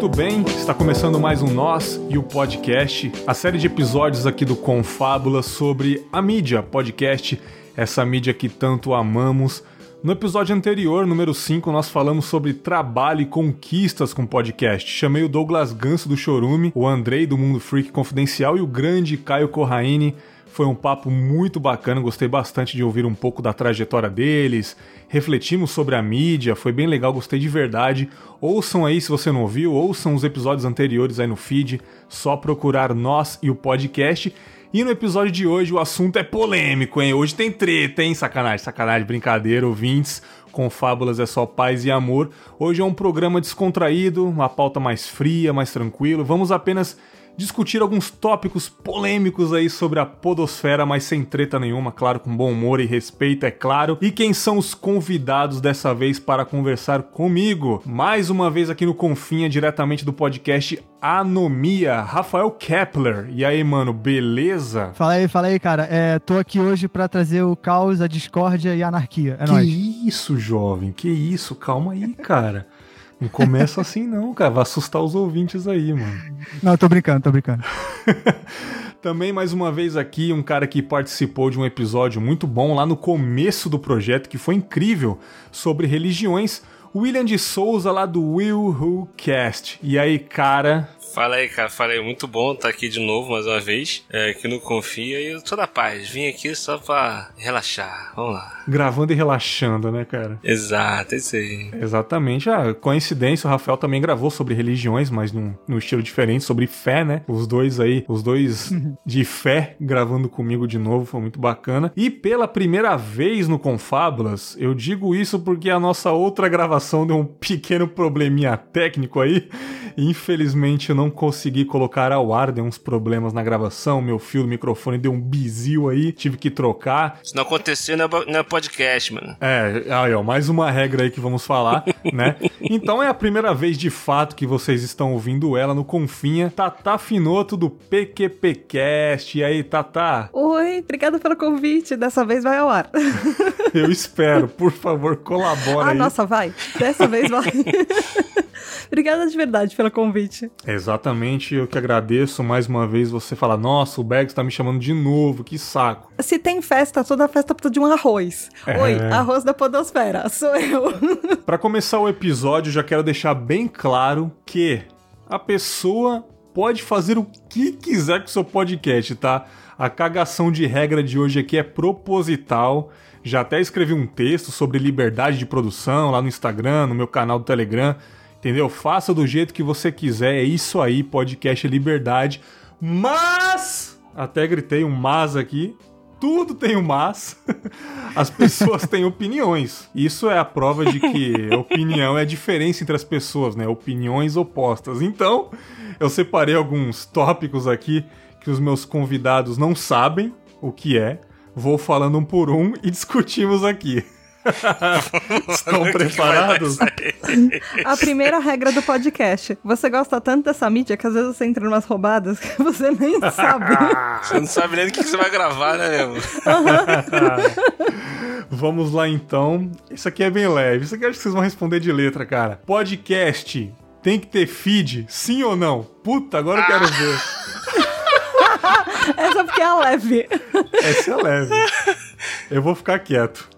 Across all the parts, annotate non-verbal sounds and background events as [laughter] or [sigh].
Muito bem, está começando mais um Nós e o podcast, a série de episódios aqui do Confábula sobre a mídia, podcast, essa mídia que tanto amamos. No episódio anterior, número 5, nós falamos sobre trabalho e conquistas com podcast. Chamei o Douglas Ganso do Chorume, o Andrei do Mundo Freak Confidencial e o grande Caio Corraine foi um papo muito bacana, gostei bastante de ouvir um pouco da trajetória deles. Refletimos sobre a mídia, foi bem legal, gostei de verdade. Ouçam aí se você não ouviu, ouçam os episódios anteriores aí no feed, só procurar nós e o podcast. E no episódio de hoje o assunto é polêmico, hein? Hoje tem treta, hein? Sacanagem, sacanagem, brincadeira, ouvintes. Com fábulas é só paz e amor. Hoje é um programa descontraído, uma pauta mais fria, mais tranquilo. Vamos apenas discutir alguns tópicos polêmicos aí sobre a podosfera, mas sem treta nenhuma, claro, com bom humor e respeito, é claro. E quem são os convidados dessa vez para conversar comigo? Mais uma vez aqui no Confinha, diretamente do podcast Anomia, Rafael Kepler. E aí, mano, beleza? Fala aí, fala aí, cara. É, tô aqui hoje para trazer o caos, a discórdia e a anarquia. É que nóis. isso, jovem? Que isso? Calma aí, cara. Não começa assim não, cara. Vai assustar os ouvintes aí, mano. Não, tô brincando, tô brincando. [laughs] Também, mais uma vez aqui, um cara que participou de um episódio muito bom lá no começo do projeto, que foi incrível, sobre religiões. William de Souza, lá do Will Who Cast. E aí, cara, Fala aí, cara. Fala aí. Muito bom estar aqui de novo, mais uma vez. É, aqui no Confia. E eu tô da paz. Vim aqui só pra relaxar. Vamos lá. Gravando e relaxando, né, cara? Exato, é isso aí. Exatamente. Ah, coincidência, o Rafael também gravou sobre religiões, mas num, num estilo diferente, sobre fé, né? Os dois aí, os dois [laughs] de fé gravando comigo de novo, foi muito bacana. E pela primeira vez no Confábulas, eu digo isso porque a nossa outra gravação deu um pequeno probleminha técnico aí. Infelizmente eu não consegui colocar ao ar, deu uns problemas na gravação, meu fio do microfone deu um bizil aí, tive que trocar. Se não acontecer, não é, é podcast, mano. É, aí ó, mais uma regra aí que vamos falar, [laughs] né? Então é a primeira vez de fato que vocês estão ouvindo ela no Confinha, Tata Finoto do PQPcast. E aí, Tata? Oi, obrigada pelo convite. Dessa vez vai ao ar. [laughs] Eu espero, por favor, colabora ah, aí. nossa, vai. Dessa vez vai. [laughs] obrigada de verdade pelo convite. Exatamente, eu que agradeço mais uma vez você falar, nossa, o Bergs tá me chamando de novo, que saco. Se tem festa, toda festa precisa de um arroz. É. Oi, arroz da podosfera, sou eu. [laughs] Pra começar o episódio, já quero deixar bem claro que a pessoa pode fazer o que quiser com o seu podcast, tá? A cagação de regra de hoje aqui é proposital. Já até escrevi um texto sobre liberdade de produção lá no Instagram, no meu canal do Telegram. Entendeu? Faça do jeito que você quiser. É isso aí, podcast é liberdade. Mas. Até gritei um mas aqui. Tudo tem um mas. [laughs] As pessoas têm opiniões. Isso é a prova de que [laughs] opinião é a diferença entre as pessoas, né? Opiniões opostas. Então, eu separei alguns tópicos aqui que os meus convidados não sabem o que é. Vou falando um por um e discutimos aqui. Estão preparados? A primeira regra do podcast. Você gosta tanto dessa mídia que às vezes você entra em umas roubadas que você nem [laughs] sabe. Você não sabe nem do que você vai gravar, né, meu? Vamos lá então. Isso aqui é bem leve. Isso aqui eu acho que vocês vão responder de letra, cara. Podcast tem que ter feed, sim ou não? Puta, agora eu quero ver. [laughs] Essa porque é leve. Essa é leve. Eu vou ficar quieto.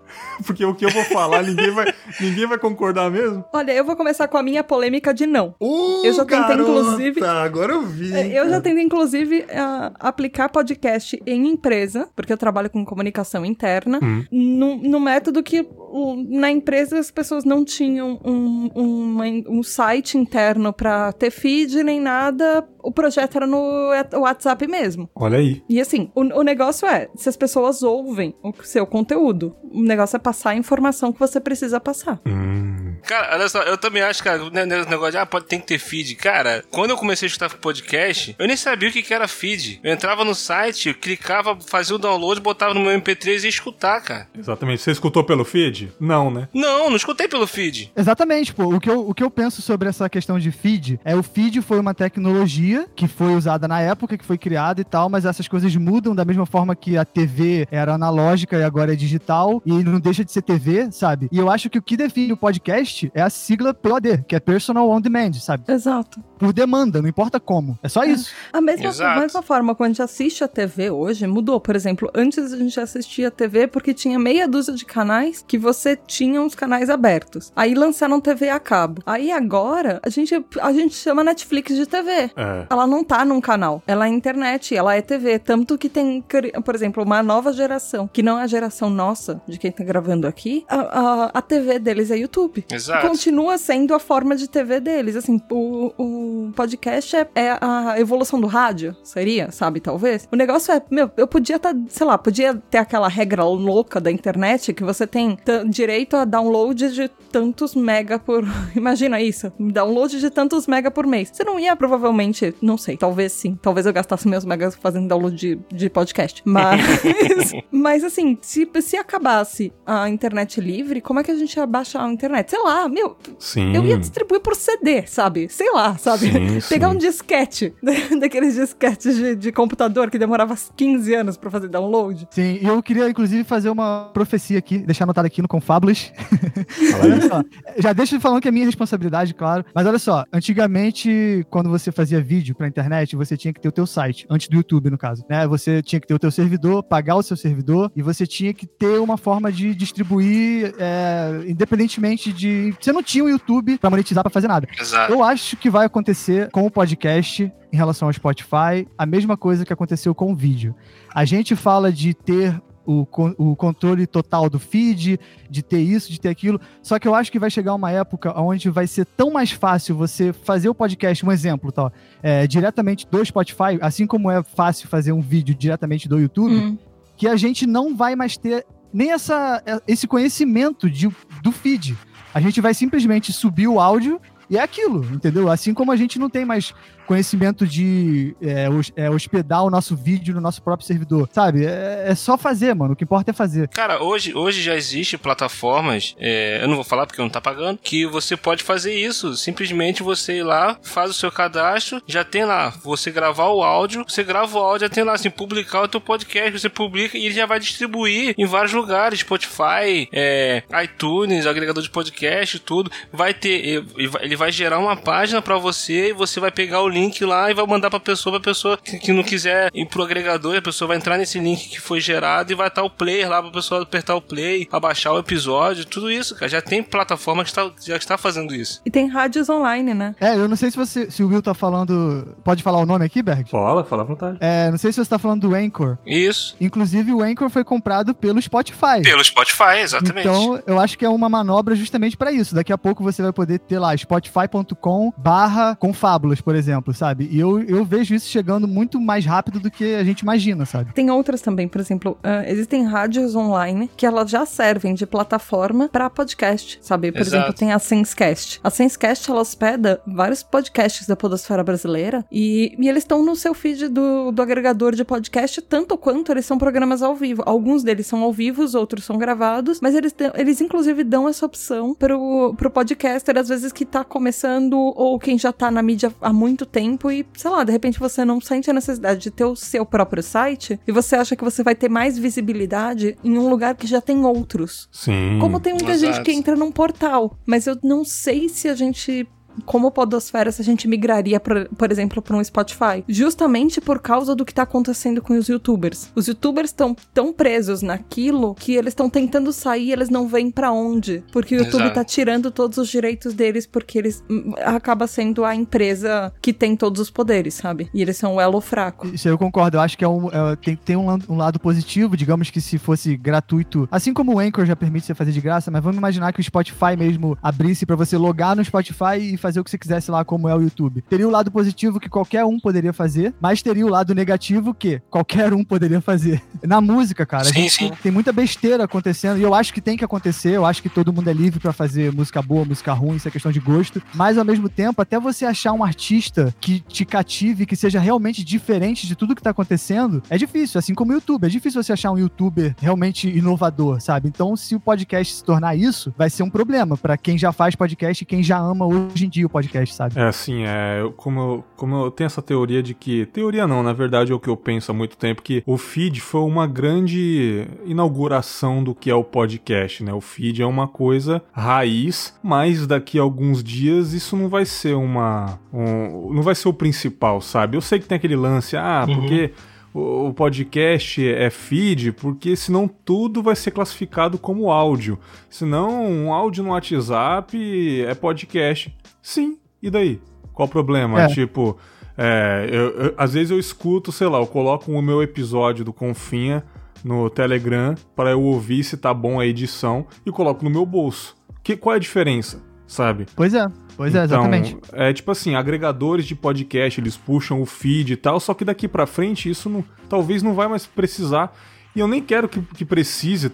[laughs] Porque o que eu vou falar, ninguém vai, ninguém vai concordar mesmo. Olha, eu vou começar com a minha polêmica de não. Uh, Eu já tentei, inclusive- Agora eu vi. hein, Eu já cara. tentei, inclusive, ah, aplicar podcast em empresa, porque eu trabalho com comunicação interna, Hum. no, no método que o- na empresa as pessoas não tinham um, uma- um site interno pra ter feed nem nada, o projeto era no WhatsApp mesmo. Olha aí. E assim, o, o negócio é, se as pessoas ouvem o seu conteúdo, o negócio é passar a informação que você precisa passar. Hum. Cara, olha só, eu também acho, cara, né, né, esse negócio de, ah, pode, tem que ter feed. Cara, quando eu comecei a escutar podcast, eu nem sabia o que, que era feed. Eu entrava no site, clicava, fazia o download, botava no meu MP3 e ia escutar, cara. Exatamente. Você escutou pelo feed? Não, né? Não, não escutei pelo feed. Exatamente, pô. O que, eu, o que eu penso sobre essa questão de feed é o feed foi uma tecnologia que foi usada na época, que foi criada e tal, mas essas coisas mudam da mesma forma que a TV era analógica e agora é digital e não deixa de ser TV, sabe? E eu acho que o que define o podcast podcast é a sigla POD, que é Personal On Demand, sabe? Exato. Por demanda, não importa como. É só isso. A mesma, Exato. mesma forma, quando a gente assiste a TV hoje, mudou. Por exemplo, antes a gente assistia a TV porque tinha meia dúzia de canais que você tinha uns canais abertos. Aí lançaram TV a cabo. Aí agora, a gente, a gente chama Netflix de TV. É. Ela não tá num canal. Ela é internet, ela é TV. Tanto que tem, por exemplo, uma nova geração, que não é a geração nossa, de quem tá gravando aqui, a, a, a TV deles é YouTube. Exato. Continua sendo a forma de TV deles. Assim, o, o podcast é, é a evolução do rádio, seria, sabe, talvez? O negócio é, meu, eu podia estar, sei lá, podia ter aquela regra louca da internet que você tem direito a download de tantos mega por. [laughs] Imagina isso, download de tantos mega por mês. Você não ia provavelmente, não sei, talvez sim. Talvez eu gastasse meus megas fazendo download de, de podcast. [laughs] Mas, mas assim, se, se acabasse a internet livre, como é que a gente ia baixar a internet? Sei lá, meu, Sim. eu ia distribuir por CD, sabe? Sei lá, sabe? Sim, [laughs] Pegar sim. um disquete, [laughs] daqueles disquetes de, de computador que demorava 15 anos pra fazer download. Sim, e eu queria, inclusive, fazer uma profecia aqui, deixar anotado aqui no Confabulous. [laughs] Olha só, já deixo falando que é minha responsabilidade, claro. Mas olha só, antigamente, quando você fazia vídeo pra internet, você tinha que ter o teu site, antes do YouTube, no caso, né? Você tinha que ter o teu servidor, pagar o seu servidor, e você tinha que ter uma forma de distribuir, é, independentemente de... Você não tinha o YouTube pra monetizar, pra fazer nada. Exato. Eu acho que vai acontecer com o podcast em relação ao Spotify a mesma coisa que aconteceu com o vídeo. A gente fala de ter o, o controle total do feed, de ter isso, de ter aquilo. Só que eu acho que vai chegar uma época onde vai ser tão mais fácil você fazer o podcast, um exemplo, tá? É, diretamente do Spotify, assim como é fácil fazer um vídeo diretamente do YouTube, Hum. que a gente não vai mais ter nem essa, esse conhecimento de, do feed. A gente vai simplesmente subir o áudio e é aquilo, entendeu? Assim como a gente não tem mais conhecimento de é, é, hospedar o nosso vídeo no nosso próprio servidor, sabe? É, é só fazer, mano. O que importa é fazer. Cara, hoje, hoje já existe plataformas, é, eu não vou falar porque não tá pagando, que você pode fazer isso. Simplesmente você ir lá, faz o seu cadastro, já tem lá, você gravar o áudio, você grava o áudio, já tem lá assim, publicar o teu podcast, você publica e ele já vai distribuir em vários lugares, Spotify, é, iTunes, agregador de podcast, tudo. Vai ter, ele vai- gerar uma página pra você e você vai pegar o link lá e vai mandar pra pessoa, pra pessoa que, que não quiser ir pro agregador, a pessoa vai entrar nesse link que foi gerado e vai estar o player lá pra pessoa apertar o play, abaixar o episódio, tudo isso, cara. Já tem plataforma que está, já está fazendo isso. E tem rádios online, né? É, eu não sei se você, se o Will tá falando. Pode falar o nome aqui, Berg? Fala, fala à vontade. É, não sei se você tá falando do Anchor. Isso. Inclusive, o Anchor foi comprado pelo Spotify. Pelo Spotify, exatamente. Então, eu acho que é uma manobra justamente pra isso. Daqui a pouco você vai poder ter lá spotify.com barra confábulas, por exemplo, sabe? E eu, eu vejo isso chegando muito mais rápido do que a gente imagina, sabe? Tem outras também, por exemplo, ah, existem rádios online que elas já servem de plataforma pra podcast, sabe? Por Exato. exemplo, tem a Sensecast. A Sensecast, ela hospeda vários podcasts da podosfera brasileira e, e eles estão no seu feed do, do agregador de podcast, tanto quanto eles são programas ao vivo. Alguns deles são ao vivo, os outros são gravados, mas eles, eles inclusive dão essa opção pro, pro podcaster, às vezes que tá começando ou quem já tá na mídia há muito tempo e, sei lá, de repente você não sente a necessidade de ter o seu próprio site e você acha que você vai ter mais visibilidade em um lugar que já tem outros. Sim. Como tem muita Exato. gente que entra num portal, mas eu não sei se a gente como podosfera se a gente migraria, por, por exemplo, para um Spotify. Justamente por causa do que tá acontecendo com os youtubers. Os youtubers estão tão presos naquilo que eles estão tentando sair, eles não vêm pra onde. Porque o YouTube Exato. tá tirando todos os direitos deles, porque eles hum, acaba sendo a empresa que tem todos os poderes, sabe? E eles são o elo fraco. Isso eu concordo. Eu acho que é um, é, tem, tem um, um lado positivo, digamos que se fosse gratuito, assim como o Anchor já permite você fazer de graça, mas vamos imaginar que o Spotify mesmo abrisse pra você logar no Spotify e fazer o que você quisesse lá, como é o YouTube. Teria o lado positivo que qualquer um poderia fazer, mas teria o lado negativo que qualquer um poderia fazer. [laughs] Na música, cara, a Sim, gente sim. tem muita besteira acontecendo e eu acho que tem que acontecer. Eu acho que todo mundo é livre pra fazer música boa, música ruim, isso é questão de gosto. Mas ao mesmo tempo, até você achar um artista que te cative, que seja realmente diferente de tudo que tá acontecendo, é difícil. Assim como o YouTube, é difícil você achar um youtuber realmente inovador, sabe? Então, se o podcast se tornar isso, vai ser um problema pra quem já faz podcast e quem já ama hoje em dia o podcast, sabe? É assim, é, eu- como, eu- como eu tenho essa teoria de que. Teoria não, na verdade é o que eu penso há muito tempo, que o feed foi uma grande inauguração do que é o podcast, né? O feed é uma coisa raiz, mas daqui a alguns dias isso não vai ser uma. um- não vai ser o principal, sabe? Eu sei que tem aquele lance, ah, porque. O o podcast é feed, porque senão tudo vai ser classificado como áudio. Senão, um áudio no WhatsApp é podcast. Sim, e daí? Qual o problema? É. Tipo, é, eu- eu- às vezes eu escuto, sei lá, eu coloco o meu episódio do Confinha no Telegram para eu ouvir se tá bom a edição e coloco no meu bolso. Que, qual é a diferença? Sabe? Pois é, pois é, Então, exatamente. É tipo assim, agregadores de podcast, eles puxam o feed e tal, só que daqui pra frente isso não, talvez não vai mais precisar. E eu nem quero que, que precise.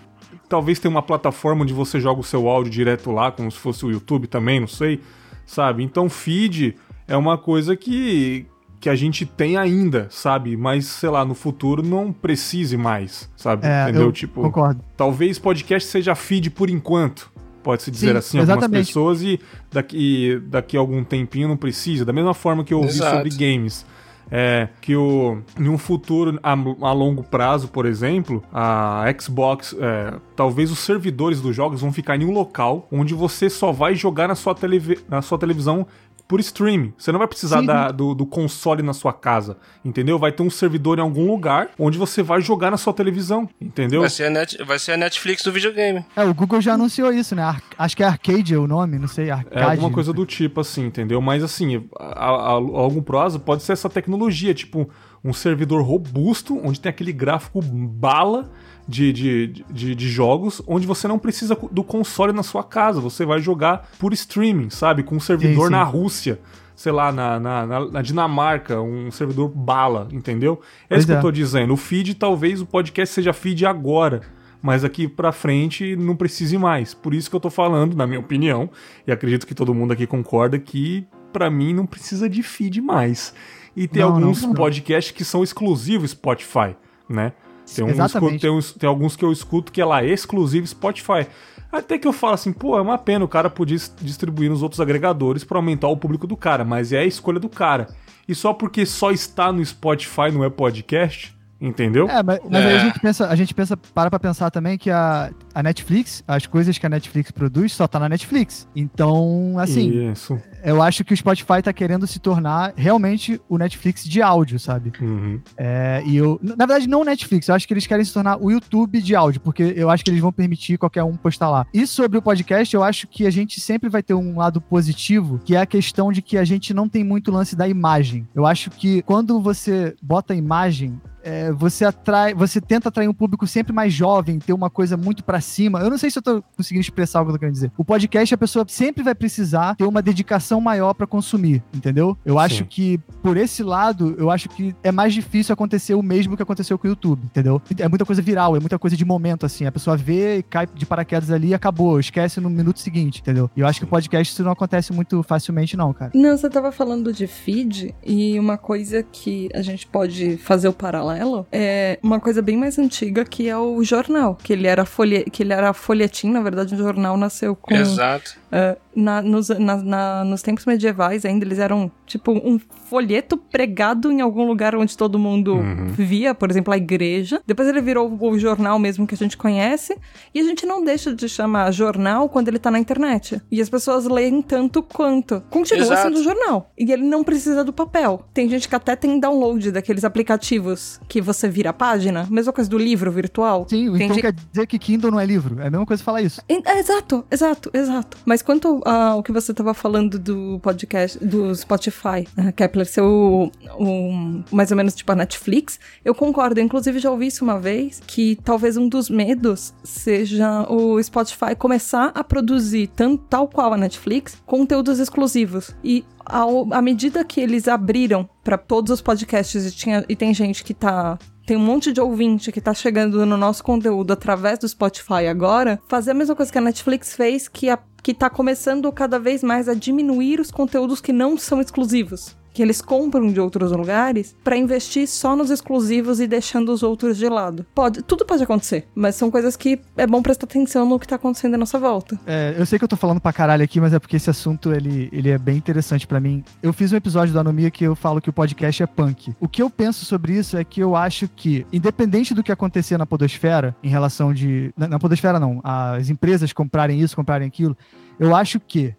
Talvez tenha uma plataforma onde você joga o seu áudio direto lá, como se fosse o YouTube também, não sei. Sabe? Então feed é uma coisa que que a gente tem ainda, sabe? Mas sei lá, no futuro não precise mais, sabe? É, Entendeu? eu tipo, concordo. talvez podcast seja feed por enquanto. Pode-se dizer Sim, assim, algumas exatamente. pessoas, e daqui, daqui a algum tempinho não precisa. Da mesma forma que eu ouvi Exato. sobre games. É, que o, em um futuro a, a longo prazo, por exemplo, a Xbox, é, talvez os servidores dos jogos vão ficar em um local onde você só vai jogar na sua, televi na sua televisão por streaming. Você não vai precisar da- do, do console na sua casa, entendeu? Vai ter um servidor em algum lugar onde você vai jogar na sua televisão, entendeu? Vai ser, a net, vai ser a Netflix do videogame. É, o Google já anunciou isso, né? Ar- acho que é Arcade é o nome, não sei, Arcade. É alguma coisa do tipo, assim, entendeu? Mas, assim, a, a, a longo prazo pode ser essa tecnologia, tipo, um servidor robusto, onde tem aquele gráfico bala de, de, de, de jogos, onde você não precisa do console na sua casa, você vai jogar por streaming, sabe? Com um servidor sim. na Rússia. Sei lá, na, na, na- na Dinamarca, um servidor bala, entendeu? É isso que é. eu tô dizendo. O feed, talvez o podcast seja feed agora. Mas aqui pra frente não precise mais. Por isso que eu tô falando, na minha opinião, e acredito que todo mundo aqui concorda que pra mim não precisa de feed mais. E tem Não, alguns não, não. podcasts que são exclusivos Spotify, né? Tem, Exatamente. tem, uns- tem alguns que eu escuto que é lá exclusivo Spotify. Até que eu falo assim, pô, é uma pena o cara podia distribuir nos outros agregadores pra aumentar o público do cara, mas é a escolha do cara. E só porque só está no Spotify não é podcast, entendeu? É, mas, mas aí É. a gente pensa, a gente pensa, para pra pensar também que a, a Netflix, as coisas que a Netflix produz só tá na Netflix. Então, assim, Isso. eu acho que o Spotify tá querendo se tornar realmente o Netflix de áudio, sabe? Uhum. É, e eu, na verdade, não o Netflix, eu acho que eles querem se tornar o YouTube de áudio, porque eu acho que eles vão permitir qualquer um postar lá. E sobre o podcast, eu acho que a gente sempre vai ter um lado positivo, que é a questão de que a gente não tem muito lance da imagem. Eu acho que quando você bota a imagem, é, você atrai, você tenta atrair um público sempre mais jovem, ter uma coisa muito pra cima. Eu não sei se eu tô conseguindo expressar o que eu tô querendo dizer. O podcast, a pessoa sempre vai precisar ter uma dedicação maior pra consumir, entendeu? Eu acho Sim. que por esse lado, eu acho que é mais difícil acontecer o mesmo que aconteceu com o YouTube, entendeu? É muita coisa viral, é muita coisa de momento, assim. A pessoa vê e cai de paraquedas ali e acabou, esquece no minuto seguinte, entendeu? E eu acho que o podcast isso não acontece muito facilmente, não, cara. Não, você tava falando de feed e uma coisa que a gente pode fazer o paralelo é uma coisa bem mais antiga que é o jornal, que ele era folhe... que ele era folhetim, na verdade o jornal nasceu com Exato. É, na- nos, na- na- nos tempos medievais ainda eles eram tipo um folheto pregado em algum lugar onde todo mundo Uhum. via, por exemplo, a igreja. Depois ele virou o jornal mesmo que a gente conhece. E a gente não deixa de chamar jornal quando ele tá na internet. E as pessoas leem tanto quanto. Continua Exato. sendo jornal. E ele não precisa do papel. Tem gente que até tem download daqueles aplicativos que você vira a página. Mesma coisa do livro virtual. Sim, Tem então gente- quer dizer que Kindle não é livro. É a mesma coisa falar isso. é, Exato, exato, exato. Mas quanto ao que você tava falando do podcast, do Spotify, né, Kepler, ser o, o- mais ou menos tipo a Netflix, eu concordo. Eu, inclusive, já ouvi isso uma vez, que talvez um dos medos seja o Spotify começar a produzir, tanto, tal qual a Netflix, conteúdos exclusivos. E ao- à medida que eles abriram para todos os podcasts e, tinha, e tem gente que tá tem um monte de ouvinte que tá chegando no nosso conteúdo através do Spotify agora, fazer a mesma coisa que a Netflix fez, que, a, que tá começando cada vez mais a diminuir os conteúdos que não são exclusivos. Que eles compram de outros lugares para investir só nos exclusivos e deixando os outros de lado. Pode, tudo pode acontecer, mas são coisas que é bom prestar atenção no que tá acontecendo à nossa volta. É, eu sei que eu tô falando pra caralho aqui, mas é porque esse assunto ele, ele é bem interessante para mim. Eu fiz um episódio da Anomia que eu falo que o podcast é punk. O que eu penso sobre isso é que eu acho que, independente do que acontecer na Podosfera, em relação de. Na, na Podosfera não, as empresas comprarem isso, comprarem aquilo, eu acho que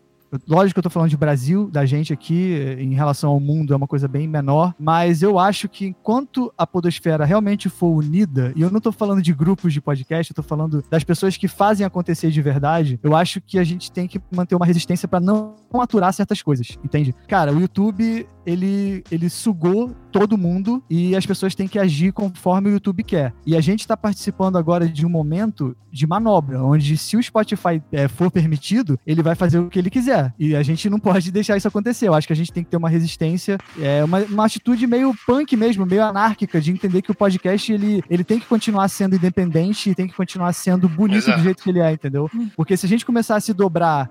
Lógico que eu tô falando de Brasil, da gente aqui, em relação ao mundo, é uma coisa bem menor, mas eu acho que enquanto a podosfera realmente for unida, e eu não tô falando de grupos de podcast, eu tô falando das pessoas que fazem acontecer de verdade, eu acho que a gente tem que manter uma resistência para não aturar certas coisas, entende? Cara, o YouTube, ele, ele sugou todo mundo e as pessoas têm que agir conforme o YouTube quer. E a gente está participando agora de um momento de manobra, onde se o Spotify é, for permitido, ele vai fazer o que ele quiser. E a gente não pode [laughs] deixar isso acontecer. Eu acho que a gente tem que ter uma resistência, é, uma, uma atitude meio punk mesmo, meio anárquica, de entender que o podcast ele, ele tem que continuar sendo independente e tem que continuar sendo bonito Exato. do jeito que ele é, entendeu? Porque se a gente começar a se dobrar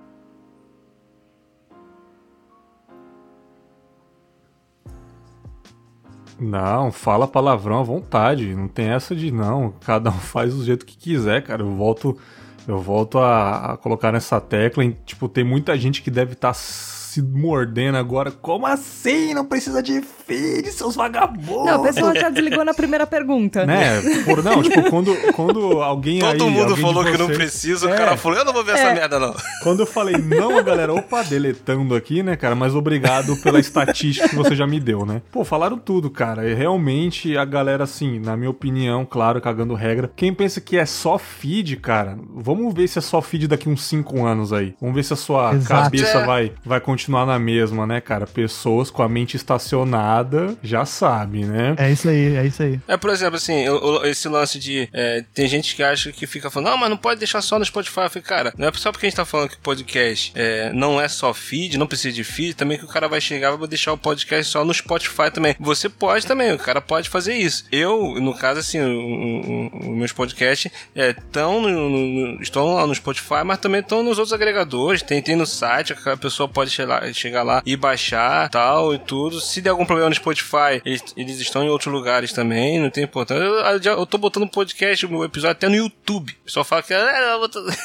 Não, fala palavrão à vontade. Não tem essa de não. Cada um [laughs] faz do jeito que quiser, cara. Eu volto, eu volto a, a colocar nessa tecla. Em, tipo, tem muita gente que deve estar tá se mordendo agora. Como assim? Não precisa de feed, seus vagabundos. Não, a pessoa já [laughs] desligou na primeira pergunta. Né? Por, não, tipo, quando, quando alguém Todo aí, mundo falou que não precisa, é. o cara falou, eu não vou ver é. essa merda, não. Quando eu falei não, a galera, opa, deletando aqui, né, cara? Mas obrigado pela estatística que você já me deu, né? Pô, falaram tudo, cara. E realmente a galera, assim, na minha opinião, claro, cagando regra. Quem pensa que é só feed, cara, vamos ver se é só feed daqui uns 5 anos aí. Vamos ver se a sua Exato. cabeça é. vai, vai continuar na mesma, né, cara? Pessoas com a mente estacionada já sabe, né? É isso aí, é isso aí. É, por exemplo, assim, esse lance de. É, tem gente que acha que fica falando, não, mas não pode deixar só no Spotify. Eu falei, cara, não é só porque a gente tá falando que o podcast é, não é só feed, não precisa de feed, também que o cara vai chegar e vai deixar o podcast só no Spotify também. Você pode também, o cara pode fazer isso. Eu, no caso, assim, os meus podcasts estão é, no, no, estão lá no Spotify, mas também estão nos outros agregadores. Tem, tem no site, a pessoa pode chegar, chegar lá e baixar tal e tudo. Se der algum problema no Spotify, eles, eles, estão em outros lugares também, não tem importância. Eu, eu, eu tô botando podcast, o episódio até no YouTube. O pessoal fala que é,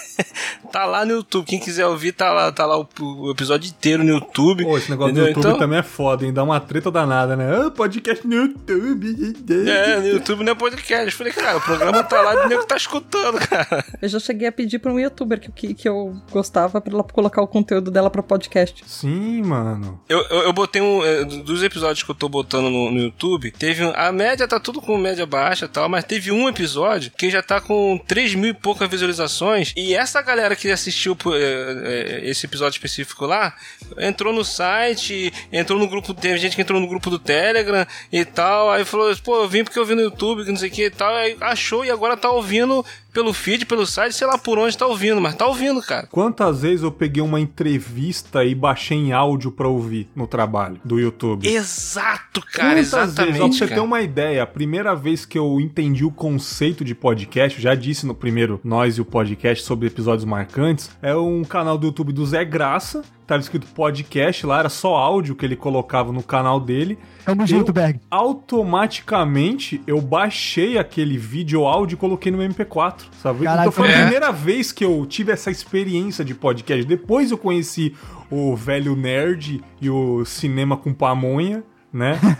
[laughs] tá lá no YouTube. Quem quiser ouvir, tá lá, tá lá o, o episódio inteiro no YouTube. Pô, esse negócio entendeu? do YouTube então, também é foda, hein? Dá uma treta danada, né? Ah, podcast no YouTube. É, no YouTube não é podcast. Eu falei, cara, o programa tá lá e o nego tá escutando, cara. Eu já cheguei a pedir pra um youtuber que, que, que eu gostava pra ela colocar o conteúdo dela pra podcast. Sim, mano. Eu, eu, eu botei um. Eh, dos episódios que que eu tô botando no, no YouTube, teve a média tá tudo com média baixa e tal, mas teve um episódio que já tá com 3 mil e poucas visualizações. E essa galera que assistiu é, é, esse episódio específico lá entrou no site, entrou no grupo, teve gente que entrou no grupo do Telegram e tal. Aí falou, pô, eu vim porque eu vi no YouTube, que não sei o que e tal. Aí achou e agora tá ouvindo pelo feed, pelo site, sei lá por onde tá ouvindo, mas tá ouvindo, cara. Quantas vezes eu peguei uma entrevista e baixei em áudio pra ouvir no trabalho do YouTube? Exato, cara, Quantas exatamente. Vezes? Ó, pra você ter uma ideia, a primeira vez que eu entendi o conceito de podcast, já disse no primeiro Nós e o Podcast sobre episódios marcantes, é um canal do YouTube do Zé Graça, tava escrito podcast lá, era só áudio que ele colocava no canal dele. É um junto, Berg. Automaticamente eu baixei aquele vídeo áudio e coloquei no MP4, sabe? Caralho, então foi é. a primeira vez que eu tive essa experiência de podcast. Depois eu conheci o velho nerd e o cinema com pamonha né? [laughs]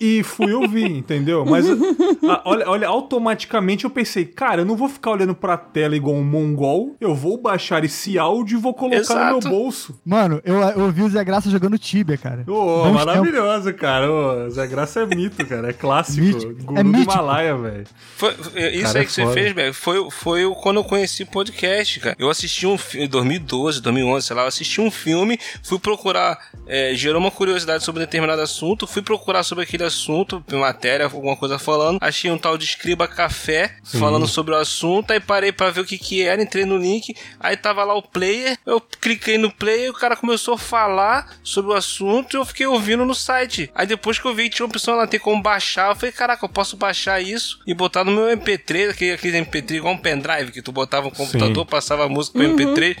E, e, fui ouvir, entendeu? Mas a, olha, olha, automaticamente eu pensei, cara, eu não vou ficar olhando pra tela igual um mongol, eu vou baixar esse áudio e vou colocar Exato. no meu bolso. Mano, eu, eu ouvi o Zé Graça jogando Tibia, cara. Ô, oh, maravilhoso, tempo. cara. O Zé Graça é mito, cara. É clássico. Mítico. Guru é do Himalaia, velho. Isso cara, aí é que você fez, velho, foi, foi quando eu conheci podcast, cara. Eu assisti um filme, em 2012, 2011, sei lá, eu assisti um filme, fui procurar, é, gerou uma curiosidade sobre determinado assunto assunto, fui procurar sobre aquele assunto, matéria, alguma coisa falando. Achei um tal de Escriba Café Sim. falando sobre o assunto. Aí parei para ver o que que era, entrei no link. Aí tava lá o player. Eu cliquei no player, o cara começou a falar sobre o assunto e eu fiquei ouvindo no site. Aí depois que eu vi tinha uma opção lá, tem como baixar, eu falei, caraca, eu posso baixar isso e botar no meu MP3, aquele, aquele MP3 igual um pendrive que tu botava no computador, Sim. passava a música pro uhum. MP3.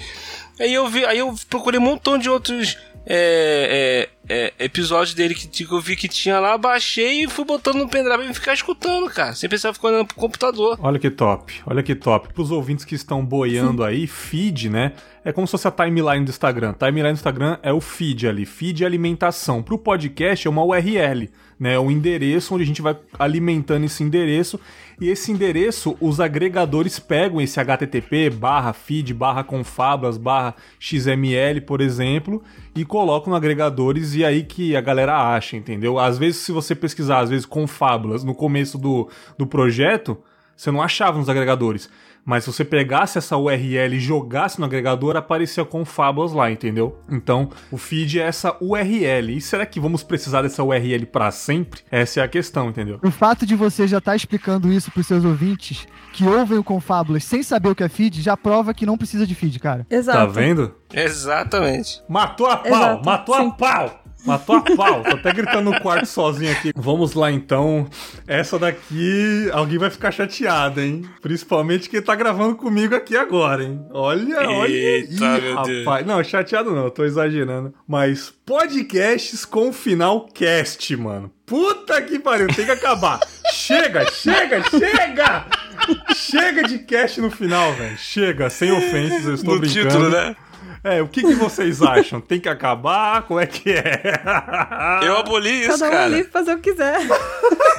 Aí eu vi, aí eu procurei um montão de outros é, é, é, episódios dele que, que eu vi que tinha lá, baixei e fui botando no pendrive e ficar escutando, cara. Sem precisar ficar olhando pro computador. Olha que top, olha que top. Pros ouvintes que estão boiando Sim. aí, feed, né? É como se fosse a timeline do Instagram. Timeline do Instagram é o feed ali, feed alimentação. Pro podcast é uma URL né? O endereço onde a gente vai alimentando esse endereço e esse endereço os agregadores pegam esse HTTP barra feed barra confablas barra XML, por exemplo, e colocam no agregadores e aí que a galera acha, entendeu? Às vezes se você pesquisar, às vezes confablas no começo do, do projeto, você não achava nos agregadores. Mas se você pegasse essa URL e jogasse no agregador, aparecia com fábulas lá, entendeu? Então, o feed é essa URL. E será que vamos precisar dessa URL para sempre? Essa é a questão, entendeu? O fato de você já estar tá explicando isso pros seus ouvintes que ouvem o Confábulas sem saber o que é feed, já prova que não precisa de feed, cara. Exato. Tá vendo? Exatamente. Matou a pau, Exato. matou Sim. a pau. Matou a pau, tô até gritando no quarto sozinho aqui. Vamos lá então. Essa daqui, alguém vai ficar chateado, hein? Principalmente quem tá gravando comigo aqui agora, hein? Olha, olha. Eita, Ih, meu rapaz. Deus. Não, chateado não, tô exagerando. Mas podcasts com final cast, mano. Puta que pariu, tem que acabar. chega, chega, chega! Chega de cast no final, velho. Chega, sem ofensas, eu estou no brincando. Título, né? É, o que, que vocês acham? Tem que acabar? Como é que é? Eu aboli isso, Cada um cara. livre fazer o que quiser.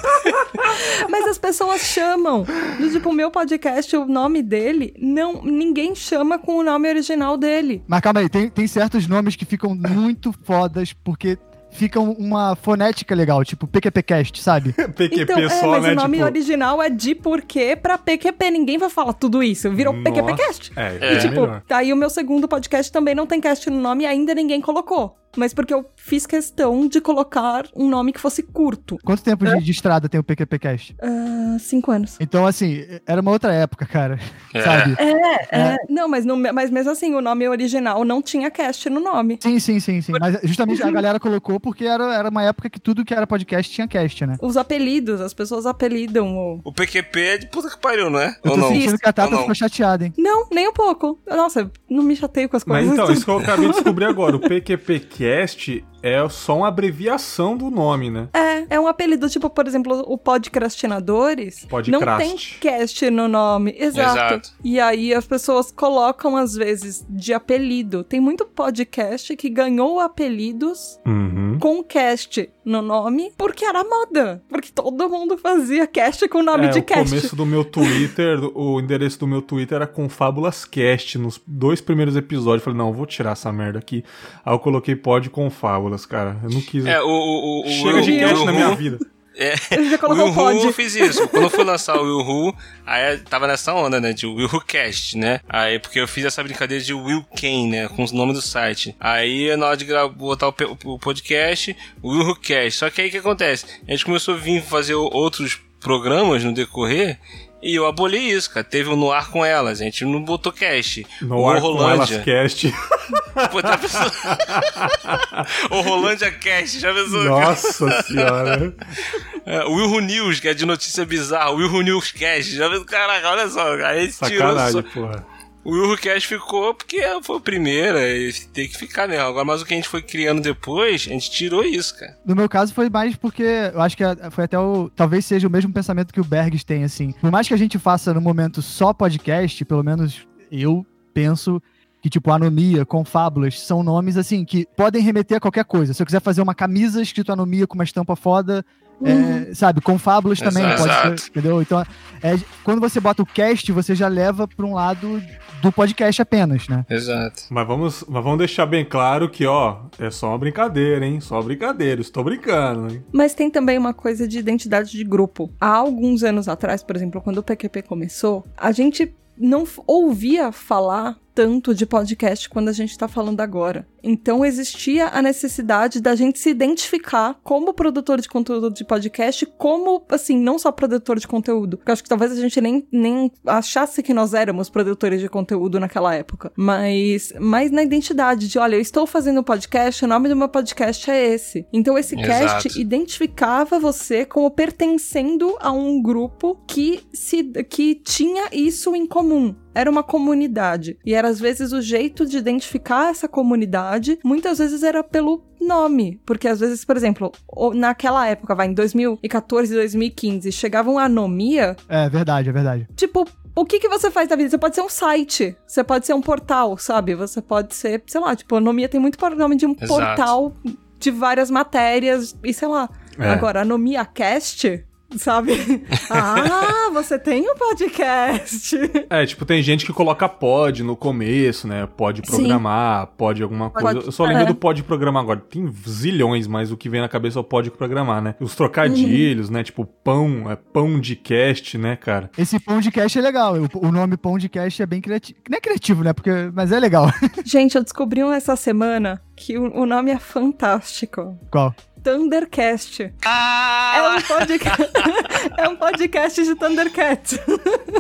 [laughs] Mas as pessoas chamam. Tipo, o meu podcast, o nome dele, não, ninguém chama com o nome original dele. Mas calma aí, tem, tem certos nomes que ficam muito fodas, porque fica uma fonética legal, tipo PQPcast, sabe? [laughs] PQP então, é, só, mas né? o nome tipo... original é de porquê pra PQP. Ninguém vai falar tudo isso. Virou Nossa. PQPcast. É, e, é tipo, melhor. tá aí o meu segundo podcast também não tem cast no nome e ainda ninguém colocou mas porque eu fiz questão de colocar um nome que fosse curto. Quanto tempo de, de, estrada tem o PQPcast? Uh, cinco anos. Então, assim, era uma outra época, cara. É. Sabe? É, é. é. Não, mas, no, mas mesmo assim, o nome original não tinha cast no nome. Sim, sim, sim, sim. Mas justamente a [laughs] galera colocou porque era, era uma época que tudo que era podcast tinha cast, né? Os apelidos, as pessoas apelidam o. O PQP é de puta que pariu, não é? Eu tô Ou sentindo não? que a Tata ficou chateada, hein? Não, nem um pouco. Nossa, não me chateio com as coisas. Mas então, isso que eu [laughs] acabei de descobrir agora. O PQPcast podcast é só uma abreviação do nome, né? É, é um apelido, tipo, por exemplo, o Podcrastinadores. Podcrast. Não tem cast no nome. Exato. Exato. E aí as pessoas colocam, às vezes, de apelido. Tem muito podcast que ganhou apelidos uhum. com cast no nome porque era moda. Porque todo mundo fazia cast com nome é, de cast. No começo do meu Twitter, o endereço do meu Twitter era com Fábulas Cast. Nos dois primeiros episódios, eu falei, não, vou tirar essa merda aqui. Aí eu coloquei pod com Cara. Eu não quis. É, o, o, o Chega de cast na minha vida. É, o Will Who fiz isso. Quando eu fui lançar o Will Who, aí tava nessa onda, né, de Will Who Cast, né? Aí, porque eu fiz essa brincadeira de Will Kane, né, com os nomes do site. Aí, na hora de gravar, botar o, o podcast, Will Who Cast. Só que aí, o que acontece? A gente começou a vir fazer outros programas no decorrer, e eu aboli isso, cara. Teve um no ar com elas, a gente não botou cast. No o ar Rolândia. com elas cast. [laughs] Pô, já pensou? [laughs] o Rolândia Cast, já pensou? Nossa senhora. É, o Will News, que é de notícia bizarra. O Will News Cast, já pensou? Caraca, olha só. Aí Sacanagem, tirou... porra. O Willcast ficou porque foi o primeiro, e tem que ficar mesmo. Agora, mas o que a gente foi criando depois, a gente tirou isso, cara. No meu caso foi mais porque eu acho que foi até o. Talvez seja o mesmo pensamento que o Bergs tem, assim. Por mais que a gente faça no momento só podcast, pelo menos eu penso que, tipo, Anomia, Confábulas, são nomes, assim, que podem remeter a qualquer coisa. Se eu quiser fazer uma camisa escrito Anomia com uma estampa foda, é, uhum. sabe, com fábulas também Exato. pode ser, entendeu? Então, é, quando você bota o cast, você já leva para um lado do podcast apenas, né? Exato. Mas vamos, mas vamos deixar bem claro que, ó, é só uma brincadeira, hein? Só uma brincadeira, estou brincando, hein? Mas tem também uma coisa de identidade de grupo. Há alguns anos atrás, por exemplo, quando o PQP começou, a gente não ouvia falar tanto de podcast quando a gente está falando agora. Então existia a necessidade da gente se identificar como produtor de conteúdo de podcast, como, assim, não só produtor de conteúdo. Porque acho que talvez a gente nem, nem achasse que nós éramos produtores de conteúdo naquela época. Mas, mas na identidade de, olha, eu estou fazendo um podcast, o nome do meu podcast é esse. Então esse Exato. cast identificava você como pertencendo a um grupo que, se, que tinha isso em comum era uma comunidade. E era às vezes o jeito de identificar essa comunidade muitas vezes era pelo nome. Porque às vezes, por exemplo, naquela época, vai, em 2014, 2015, chegava uma anomia, É verdade, é verdade. tipo. O que, que você faz da vida? Você pode ser um site, você pode ser um portal, sabe? Você pode ser, sei lá, tipo, anomia tem muito nome de um Exato. portal de várias matérias e sei lá. É. Agora, anomia cast, sabe? [laughs] ah, você tem um podcast. É, tipo, tem gente que coloca pod no começo, né? Pode programar, pode alguma coisa. Pode- Eu só lembro é. do pode programar agora. Tem zilhões, mas o que vem na cabeça é o pode programar, né? Os trocadilhos, né? Tipo, pão, é pão de cast, né, cara? Esse podcast é legal. O, o nome podcast é bem criativo. Não é criativo, né? Porque, mas é legal. [laughs] Gente, eu descobri um essa semana que o, o nome é fantástico. Qual? Thundercast. É Ah! um podcast, [laughs] é um podcast de Thundercats.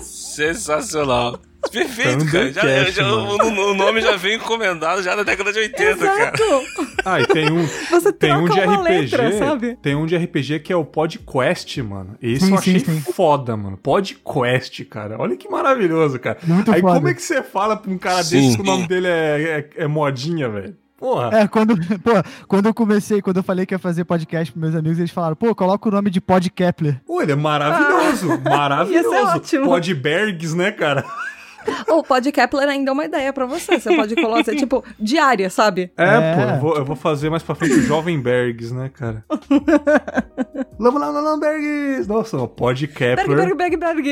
Sensacional. Perfeito, cara. Já, já- o, o nome já vem encomendado já na década de 80, cara. Exato. Ah, e tem um. Você Tem um de RPG. letra, sabe? Tem um de RPG que é o PodQuest, mano. Esse Sim, eu achei sim, sim. foda, mano. PodQuest, cara. Olha que maravilhoso, cara. Muito Aí foda. como é que você fala pra um cara Sim. desse que o nome dele é, é, é modinha, velho? Porra. É, quando, [laughs] pô, quando eu comecei, quando eu falei que ia fazer podcast pros meus amigos, eles falaram, pô, coloca o nome de Pod Kepler. Pô, ele é maravilhoso. maravilhoso. [laughs] Ia ser ótimo. Podbergs, né, cara? [laughs] O Pod Kepler ainda é uma ideia pra você. Você pode colocar, tipo, diária, sabe? É, É. pô, eu vou, eu vou fazer mais pra frente o Jovem Bergs, né, cara? [laughs] Vamos lá, Lama Bergs! Nossa, o Pod Berg, Kepler. berg, berg, berg.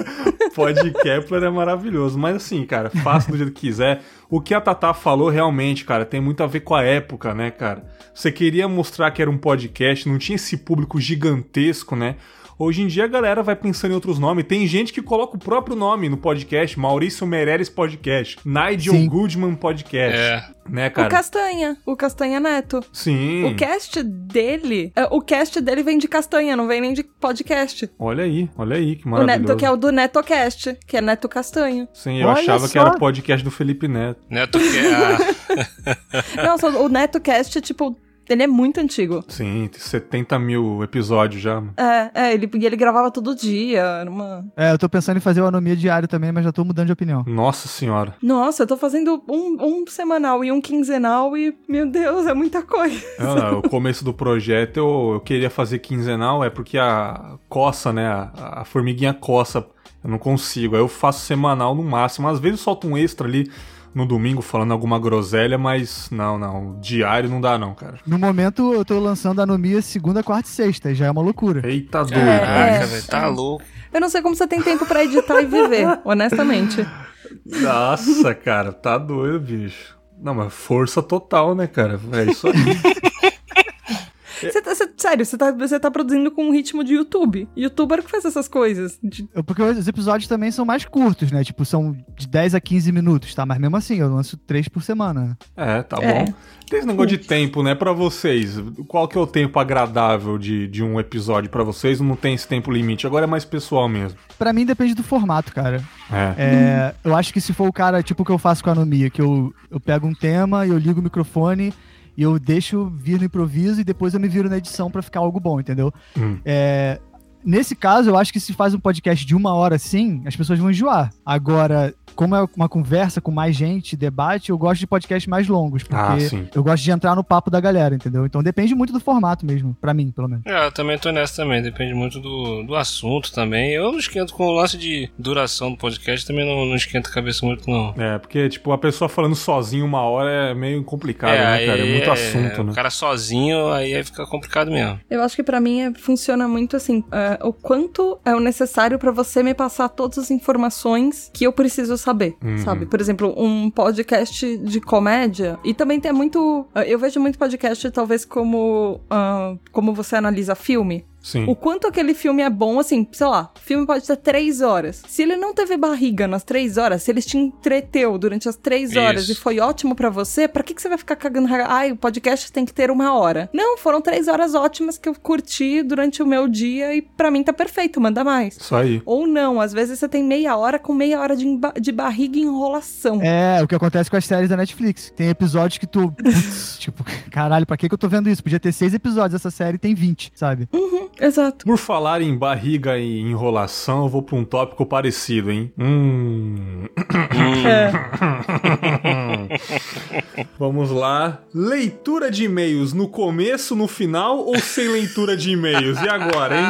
[laughs] Pod Kepler é maravilhoso. Mas assim, cara, faça do jeito que quiser. O que a Tatá falou realmente, cara, tem muito a ver com a época, né, cara? Você queria mostrar que era um podcast, não tinha esse público gigantesco, né? Hoje em dia a galera vai pensando em outros nomes. Tem gente que coloca o próprio nome no podcast. Maurício Meirelles Podcast. Nigel Sim. Goodman Podcast. É. Né, O cara? Castanha. O Castanha Neto. Sim. O cast dele. é, O cast dele vem de Castanha, não vem nem de podcast. Olha aí, olha aí, que O maravilhoso. Neto, que é o do NetoCast, que é Neto Castanho. Sim, eu Olha achava que só. era o podcast do Felipe Neto. Neto que é. [laughs] Nossa, o NetoCast, tipo, ele é muito antigo. Sim, tem 70 mil episódios já. É, é, ele, e ele gravava todo dia. Era uma... É, eu tô pensando em fazer o Anomia diário também, mas já tô mudando de opinião. Nossa senhora. Nossa, eu tô fazendo um, um semanal e um quinzenal e, meu Deus, é muita coisa. Não, não, o começo do projeto eu, eu queria fazer quinzenal, é porque a coça, né? A, a formiguinha coça. Eu não consigo. Aí eu faço semanal no máximo. Às vezes eu solto um extra ali no domingo falando alguma groselha, mas não, não. Diário não dá, não, cara. No momento, eu tô lançando a Anomia segunda, quarta e sexta, já é uma loucura. Eita doido. É, Caraca, é. velho, tá louco. Eu não sei como você tem tempo pra editar e viver, [laughs] honestamente. Nossa, cara, tá doido, bicho. Não, mas força total, né, cara? É isso aí. [laughs] Sério, você tá, você tá produzindo com um ritmo de YouTube. Youtuber que faz essas coisas. De- Porque os episódios também são mais curtos, né? Tipo, são de 10 a 15 minutos, tá? Mas mesmo assim, eu lanço três por semana. É, tá É. bom. Tem esse negócio de tempo, né? Pra vocês, qual que é o tempo agradável de, de um episódio pra vocês? Não tem esse tempo limite, agora é mais pessoal mesmo. Pra mim depende do formato, cara. É. É, eu acho que se for o cara, tipo o que eu faço com a Anomia, que eu, eu pego um tema e eu ligo o microfone e eu deixo vir no improviso e depois eu me viro na edição pra ficar algo bom, entendeu? Hum. É, nesse caso, eu acho que se faz um podcast de uma hora assim, as pessoas vão enjoar. Agora, como é uma conversa com mais gente, debate, eu gosto de podcasts mais longos, porque Ah, eu gosto de entrar no papo da galera, entendeu? Então depende muito do formato mesmo, pra mim, pelo menos. É, eu também tô nessa também, depende muito do, do assunto também. Eu não esquento com o lance de duração do podcast, também não, não esquento a cabeça muito, não. É, porque, tipo, a pessoa falando sozinho uma hora é meio complicado, né, cara? É muito assunto, né? O cara sozinho, aí aí fica complicado mesmo. Eu acho que pra mim é- funciona muito assim, é, o quanto é o necessário pra você me passar todas as informações que eu preciso saber, Uhum. sabe? Por exemplo, um podcast de comédia e também tem muito, eu vejo muito podcast talvez como ah, como você analisa filme. Sim. O quanto aquele filme é bom, assim, sei lá, o filme pode ter três horas. Se ele não teve barriga nas três horas, se ele te entreteu durante as três horas Isso. e foi ótimo pra você, pra que, que você vai ficar cagando? Ai, o podcast tem que ter uma hora. Não, foram três horas ótimas que eu curti durante o meu dia e pra mim tá perfeito, manda mais. Isso aí. Ou não, às vezes você tem meia hora com meia hora de, de barriga e enrolação. É, o que acontece com as séries da Netflix. Tem episódios que tu. [laughs] Putz, tipo, caralho, pra que, que eu tô vendo isso? Podia ter seis episódios, essa série tem 20, sabe? Exato. Por falar em barriga e enrolação, eu vou pra um tópico parecido, hein? Hum. [laughs] É. Vamos lá. Leitura de e-mails no começo, no final ou sem leitura de e-mails? E agora, hein?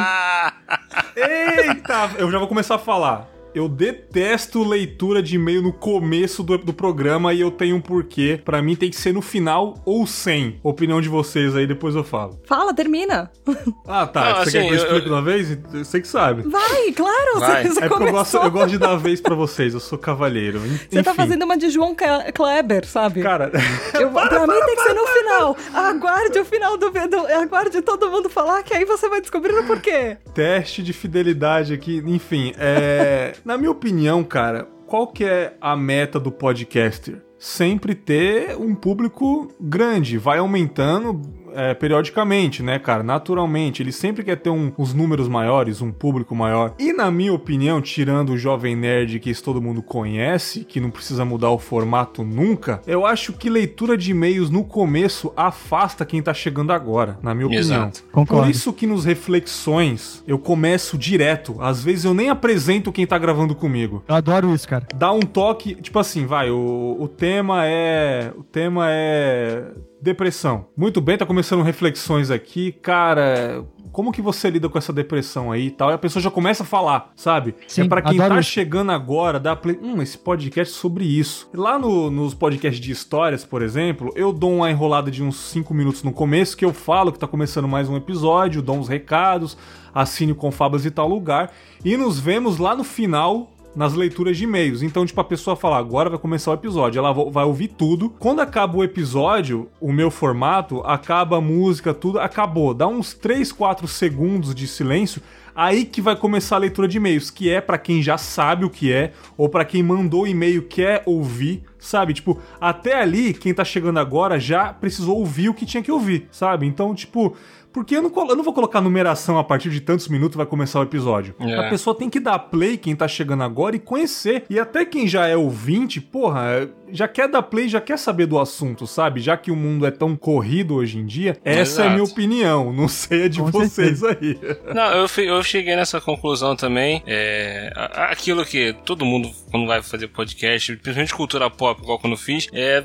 [laughs] Eita! Eu já vou começar a falar. Eu detesto leitura de e-mail no começo do, do programa e eu tenho um porquê. Pra mim tem que ser no final ou sem. Opinião de vocês aí, depois eu falo. Fala, termina. [laughs] Ah, tá. Não, você assim, quer que eu eu- explique de uma vez? Você que sabe. Vai, claro, Vai. você, [laughs] você É porque eu gosto, eu gosto de dar a vez pra vocês, eu sou cavalheiro. En- Você tá enfim. fazendo uma de João Kleber, sabe? Cara, [laughs] Eu, pra mim tem que ser no final. Aguarde o final do, do. Aguarde todo mundo falar, que aí você vai descobrir o porquê. teste de fidelidade aqui, enfim, é, na minha opinião, cara, qual que é a meta do podcaster? Sempre ter um público grande, vai aumentando é, periodicamente, né, cara? Naturalmente, ele sempre quer ter um- uns números maiores, um público maior. E na minha opinião, tirando o Jovem Nerd que isso todo mundo conhece, que não precisa mudar o formato nunca, eu acho que leitura de e-mails no começo afasta quem tá chegando agora, na minha opinião. Exato. Concordo. Por isso que nos reflexões eu começo direto. Às vezes eu nem apresento quem tá gravando comigo. Eu adoro isso, cara. Dá um toque, tipo assim, vai, o, o tema é. O tema é. Depressão. Muito bem, tá começando reflexões aqui. Cara, como que você lida com essa depressão aí e tal? E a pessoa já começa a falar, sabe? Sim, é pra quem tá isso. chegando agora, dá play. Hum, esse podcast é sobre isso. Lá no- nos podcasts de histórias, por exemplo, eu dou uma enrolada de uns 5 minutos no começo, que eu falo que tá começando mais um episódio, dou uns recados, assine o Confabas e tal lugar. E nos vemos lá no final nas leituras de e-mails. Então, tipo, a pessoa fala, agora vai começar o episódio. Ela vai ouvir tudo. Quando acaba o episódio, o meu formato, acaba a música, tudo, acabou. Dá uns 3, 4 segundos de silêncio. Aí que vai começar a leitura de e-mails, que é pra quem já sabe o que é, ou pra quem mandou e-mail quer ouvir, sabe? Tipo, até ali, quem tá chegando agora já precisou ouvir o que tinha que ouvir, sabe? Então, tipo, porque eu não, eu não vou colocar numeração a partir de tantos minutos vai começar o episódio. É. A pessoa tem que dar play, quem tá chegando agora, e conhecer. E até quem já é ouvinte, porra, já quer dar play, já quer saber do assunto, sabe? Já que o mundo é tão corrido hoje em dia, essa é a minha Exato. opinião. Não sei a de Com vocês aí. Não, eu, eu cheguei nessa conclusão também. É, aquilo que todo mundo, quando vai fazer podcast, principalmente cultura pop, igual quando eu fiz, é,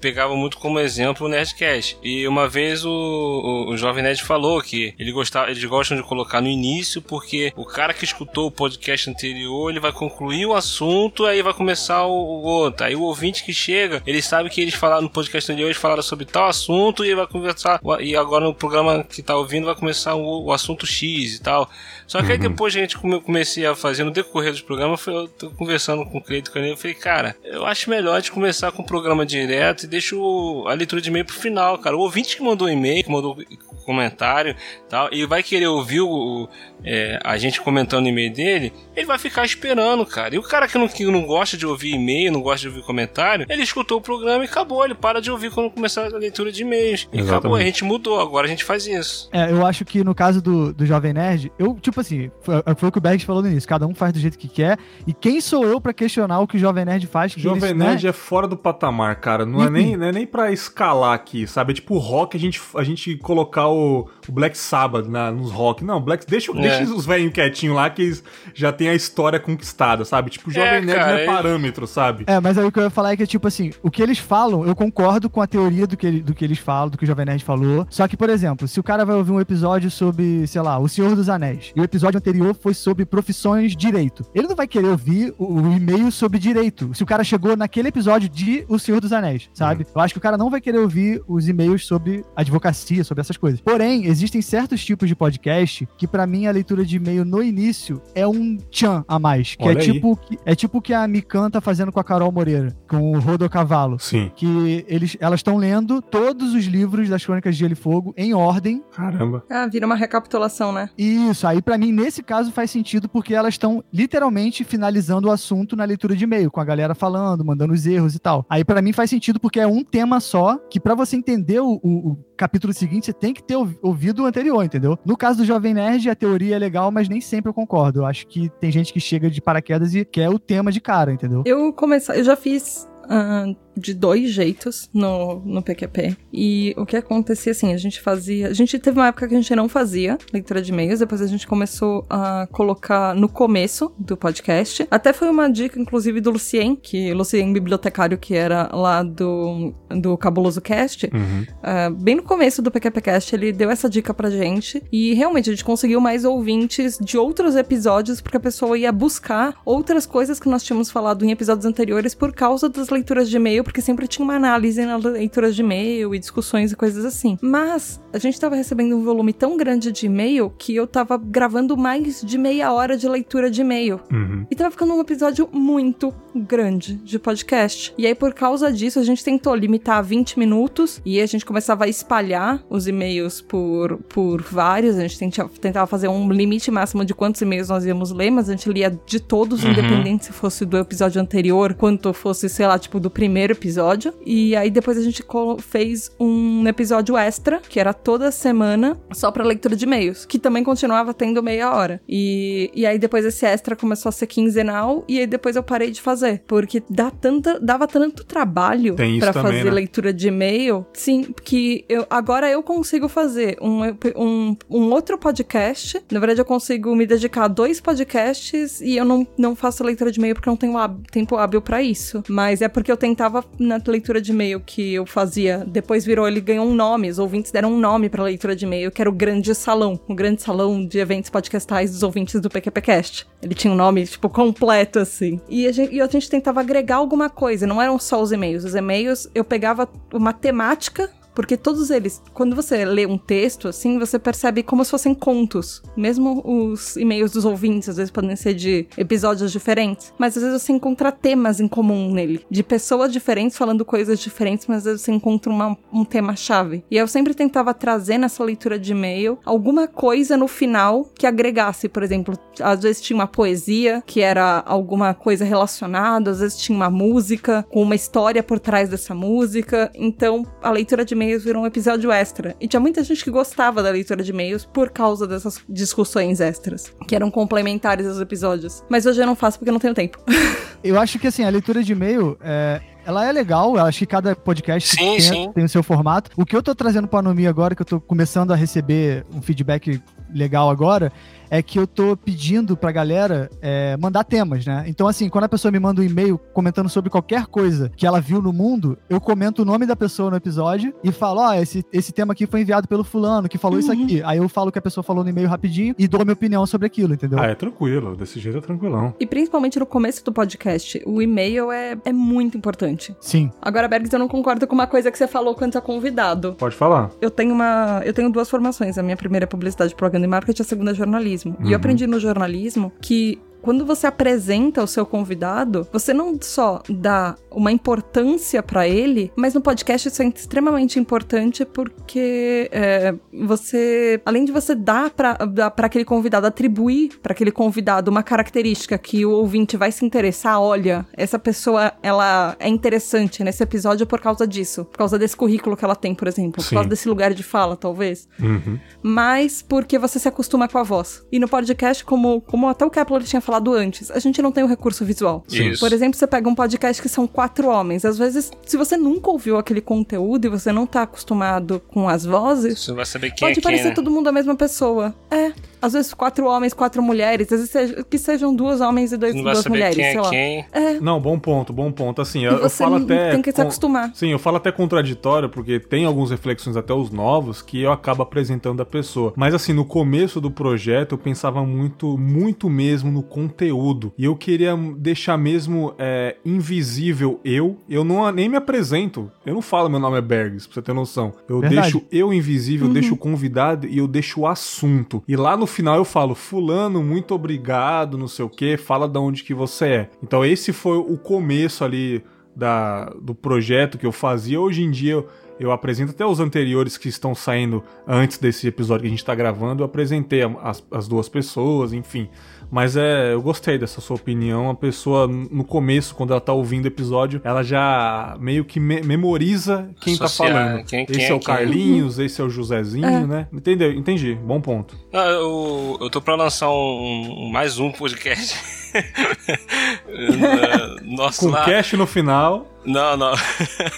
pegava muito como exemplo o Nerdcast. E uma vez o, o, o Jovem Nerd falou que ele gostava, eles gostam de colocar no início, porque o cara que escutou o podcast anterior, ele vai concluir o assunto, aí vai começar o, o outro. Aí o ouvinte que chega, ele sabe que eles falaram no podcast anterior, eles falaram sobre tal assunto, e vai conversar. E agora no programa que tá ouvindo vai começar o, o assunto X e tal. Só que aí depois a gente come- comecei a fazer no decorrer dos programas, foi- eu tô conversando com o Cleito Caneiro, eu falei, cara, eu acho melhor de começar com o programa direto e deixa o- a leitura de e-mail pro final, cara. O ouvinte que mandou e-mail, que mandou comentário e tal, e vai querer ouvir o, o- é, a gente comentando o e-mail dele, ele vai ficar esperando, cara. E o cara que não, que não gosta de ouvir e-mail, não gosta de ouvir comentário, ele escutou o programa e acabou. Ele para de ouvir quando começar a leitura de e-mails. E acabou, a gente mudou, agora a gente faz isso. É, eu acho que no caso do, do Jovem Nerd, eu, tipo assim, foi, foi o que o Bergs falou no início, cada um faz do jeito que quer, e quem sou eu pra questionar o que o Jovem Nerd faz? Que Jovem eles, né? Nerd é fora do patamar, cara. Não é, nem, não é nem pra escalar aqui, sabe? É tipo rock, a gente, a gente colocar o, o Black Sabbath na, nos rock. Não, Black, deixa, É. deixa os velhinhos quietinhos lá que eles já tem a história conquistada, sabe? Tipo, Jovem É, Nerd cara, não é é- parâmetro, sabe? É, mas aí o que eu ia falar é que, tipo assim, o que eles falam, eu concordo com a teoria do que, ele- do que eles falam, do que o Jovem Nerd falou. Só que, por exemplo, se o cara vai ouvir um episódio sobre, sei lá, O Senhor dos Anéis, e o episódio anterior foi sobre profissões direito, ele não vai querer ouvir o, o e-mail sobre direito, se o cara chegou naquele episódio de O Senhor dos Anéis, sabe? Eu acho que o cara não vai querer ouvir os e-mails sobre advocacia, sobre essas coisas. Porém, existem certos tipos de podcast que, pra mim, a leitura de e-mail no início é um tchan a mais, que Olha é aí. tipo o que- é tipo que a Mikan tá fazendo com a Carol Moreira, com o Rodo Cavalo. Sim. Que eles, elas estão lendo todos os livros das Crônicas de Gelo e Fogo em ordem. Caramba. Ah, vira uma recapitulação, né? Isso, aí pra mim, nesse caso, faz sentido porque elas estão literalmente finalizando o assunto na leitura de e-mail, com a galera falando, mandando os erros e tal. Aí pra mim faz sentido porque é um tema só, que pra você entender o, o- capítulo seguinte, você tem que ter ouvi- ouvido o anterior, entendeu? No caso do Jovem Nerd, a teoria é legal, mas nem sempre eu concordo. Eu acho que tem gente que chega de paraquedas e quer o tema de cara, entendeu? Eu comecei, eu já fiz ah, de dois jeitos no, no PQP. E o que acontecia assim, a gente fazia. A gente teve uma época que a gente não fazia leitura de e-mails, depois a gente começou a colocar no começo do podcast. Até foi uma dica, inclusive, do Lucien, que Lucien, bibliotecário que era lá do, do Cabuloso Cast. Uhum. Uh, bem no começo do PQPcast, ele deu essa dica pra gente. E realmente a gente conseguiu mais ouvintes de outros episódios, porque a pessoa ia buscar outras coisas que nós tínhamos falado em episódios anteriores por causa das leituras de e-mail, porque sempre tinha uma análise nas leituras de e-mail e discussões e coisas assim. Mas a gente tava recebendo um volume tão grande de e-mail que eu tava gravando mais de meia hora de leitura de e-mail. Uhum. E tava ficando um episódio muito grande de podcast. E aí, por causa disso, a gente tentou limitar a 20 minutos e a gente começava a espalhar os e-mails por, por vários. A gente tentava, tentava fazer um limite máximo de quantos e-mails nós íamos ler, mas a gente lia de todos, Uhum. independente se fosse do episódio anterior, quanto fosse, sei lá, tipo, do primeiro episódio. E aí depois a gente fez um episódio extra, que era toda semana, só pra leitura de e-mails, que também continuava tendo meia hora. E, e aí depois esse extra começou a ser quinzenal, e aí depois eu parei de fazer, porque dá tanta, dava tanto trabalho também, fazer né? leitura de e-mail, sim, que eu, agora eu consigo fazer um, um, um outro podcast. Na verdade, eu consigo me dedicar a dois podcasts e eu não, não faço leitura de e-mail porque eu não tenho tempo hábil pra isso. Mas é porque eu tentava na leitura de e-mail que eu fazia, depois virou, ele ganhou um nome, os ouvintes deram um nome pra leitura de e-mail, que era o Grande Salão, o Grande Salão de Eventos Podcastais dos ouvintes do PQPcast. Ele tinha um nome, tipo, completo, assim. E a gente, e a gente tentava agregar alguma coisa, não eram só os e-mails. Os e-mails, eu pegava uma temática porque todos eles, quando você lê um texto, assim, você percebe como se fossem contos. Mesmo os e-mails dos ouvintes, às vezes podem ser de episódios diferentes. Mas às vezes você encontra temas em comum nele. De pessoas diferentes falando coisas diferentes, mas às vezes você encontra uma- um tema-chave. E eu sempre tentava trazer nessa leitura de e-mail alguma coisa no final que agregasse. Por exemplo, às vezes tinha uma poesia, que era alguma coisa relacionada, às vezes tinha uma música, com uma história por trás dessa música. Então, a leitura de e-mails virou um episódio extra. E tinha muita gente que gostava da leitura de e-mails por causa dessas discussões extras, que eram complementares aos episódios. Mas hoje eu não faço porque eu não tenho tempo. [laughs] Eu acho que assim, a leitura de e-mail, é, ela é legal, eu acho que cada podcast Sim, tem, sim. tem o seu formato. O que eu tô trazendo pra Anomia agora, que eu tô começando a receber um feedback legal agora, é que eu tô pedindo pra galera é, mandar temas, né? Então, assim, quando a pessoa me manda um e-mail comentando sobre qualquer coisa que ela viu no mundo, eu comento o nome da pessoa no episódio e falo, ó, esse, esse tema aqui foi enviado pelo fulano, que falou isso Uhum. aqui. Aí eu falo o que a pessoa falou no e-mail rapidinho e dou a minha opinião sobre aquilo, entendeu? Ah, é tranquilo. Desse jeito é tranquilão. E principalmente no começo do podcast, o e-mail é, é muito importante. Sim. Agora, Bergs, eu não concordo com uma coisa que você falou quanto a convidado. Pode falar. Eu tenho uma. Eu tenho duas formações. A minha primeira é publicidade, propaganda e marketing, a segunda é jornalismo. E Uhum. eu aprendi no jornalismo que. Quando você apresenta o seu convidado, você não só dá uma importância pra ele, mas no podcast isso é extremamente importante porque é, você, além de você dar pra aquele convidado, atribuir pra aquele convidado uma característica que o ouvinte vai se interessar, olha, essa pessoa ela é interessante nesse episódio por causa disso, por causa desse currículo que ela tem, por exemplo, por Sim. causa desse lugar de fala, talvez Uhum. mas porque você se acostuma com a voz. E no podcast, como, como até o Kepler tinha falado antes, a gente não tem o recurso visual. Isso. Por exemplo, você pega um podcast que são quatro homens. Às vezes, se você nunca ouviu aquele conteúdo e você não tá acostumado com as vozes, Você vai saber quem pode é quem, parecer né? todo mundo a mesma pessoa. É. Às vezes quatro homens, quatro mulheres. Às vezes seja- que sejam duas homens e dois, Não vai duas saber mulheres, quem sei é lá. quem. É. Não, bom ponto, bom ponto. Assim, eu, E eu você falo até. tem que se com- acostumar. Sim, eu falo até contraditório, porque tem algumas reflexões, até os novos, que eu acabo apresentando a pessoa. Mas assim, no começo do projeto, eu pensava muito, muito mesmo no conteúdo. E eu queria deixar mesmo é, invisível eu. Eu não nem me apresento. Eu não falo meu nome é Bergs, pra você ter noção. Eu Verdade. deixo eu invisível, eu deixo o convidado e eu deixo o assunto. E lá no final eu falo, fulano, muito obrigado, não sei o que, fala de onde que você é. Então esse foi o começo ali da, do projeto que eu fazia. Hoje em dia eu, eu apresento até os anteriores que estão saindo antes desse episódio que a gente tá gravando. Eu apresentei as, as duas pessoas, enfim. Mas é, eu gostei dessa sua opinião. A pessoa, no começo, quando ela tá ouvindo o episódio, ela já meio que me- memoriza quem Associar tá falando. quem- quem esse é é o quem. Carlinhos, esse é o Josézinho, É. né? Entendeu? Entendi. Bom ponto. Não, eu, eu tô pra lançar um, um- mais um podcast. [laughs] Nosso Com lá. cash no final. Não, não.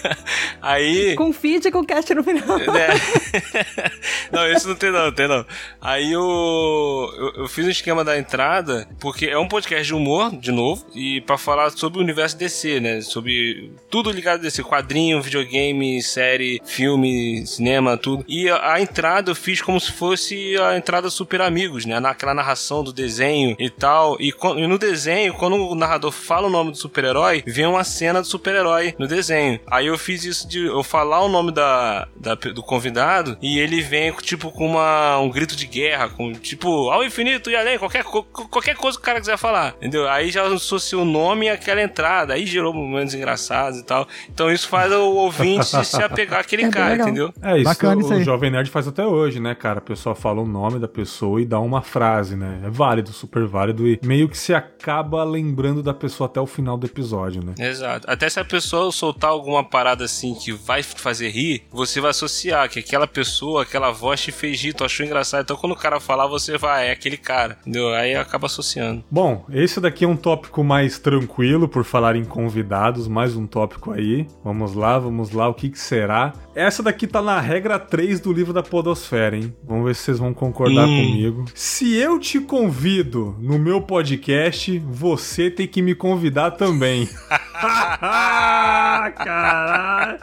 [laughs] Aí. Com feed e com cast no final. É. [laughs] não, isso não tem não, tem não. Aí eu, eu, eu, fiz um esquema da entrada, porque é um podcast de humor, de novo, e para falar sobre o universo DC, né? Sobre tudo ligado a DC, quadrinho, videogame, série, filme, cinema, tudo. E a, a entrada eu fiz como se fosse a entrada Super Amigos, né? Naquela narração do desenho e tal. E, e no desenho, quando o narrador fala o nome do super-herói, vem uma cena do super-herói no desenho. Aí eu fiz isso de eu falar o nome da, da do convidado e ele vem, tipo, com uma, um grito de guerra, com tipo, ao infinito e além, qualquer, qualquer coisa que o cara quiser falar, entendeu? Aí já associou o nome e aquela entrada, aí gerou momentos engraçados e tal. Então isso faz o ouvinte [laughs] se apegar àquele É cara, legal. entendeu? É, isso Bacana isso o aí. Jovem Nerd faz até hoje, né, cara? A pessoa fala o nome da pessoa e dá uma frase, né? É válido, super válido e meio que se acaba lembrando da pessoa até o final do episódio, né? Exato. Até se a pessoa soltar alguma parada assim que vai fazer rir, você vai associar que aquela pessoa, aquela voz te fez rir, tu achou engraçado. Então quando o cara falar, você vai, é aquele cara. Entendeu? Aí acaba associando. Bom, esse daqui é um tópico mais tranquilo, por falar em convidados, mais um tópico aí. Vamos lá, vamos lá, o que, que será? Essa daqui tá na regra 3 do livro da Podosfera, hein? Vamos ver se vocês vão concordar Hum. comigo. Se eu te convido no meu podcast, você tem que me convidar também. [laughs] Caralho!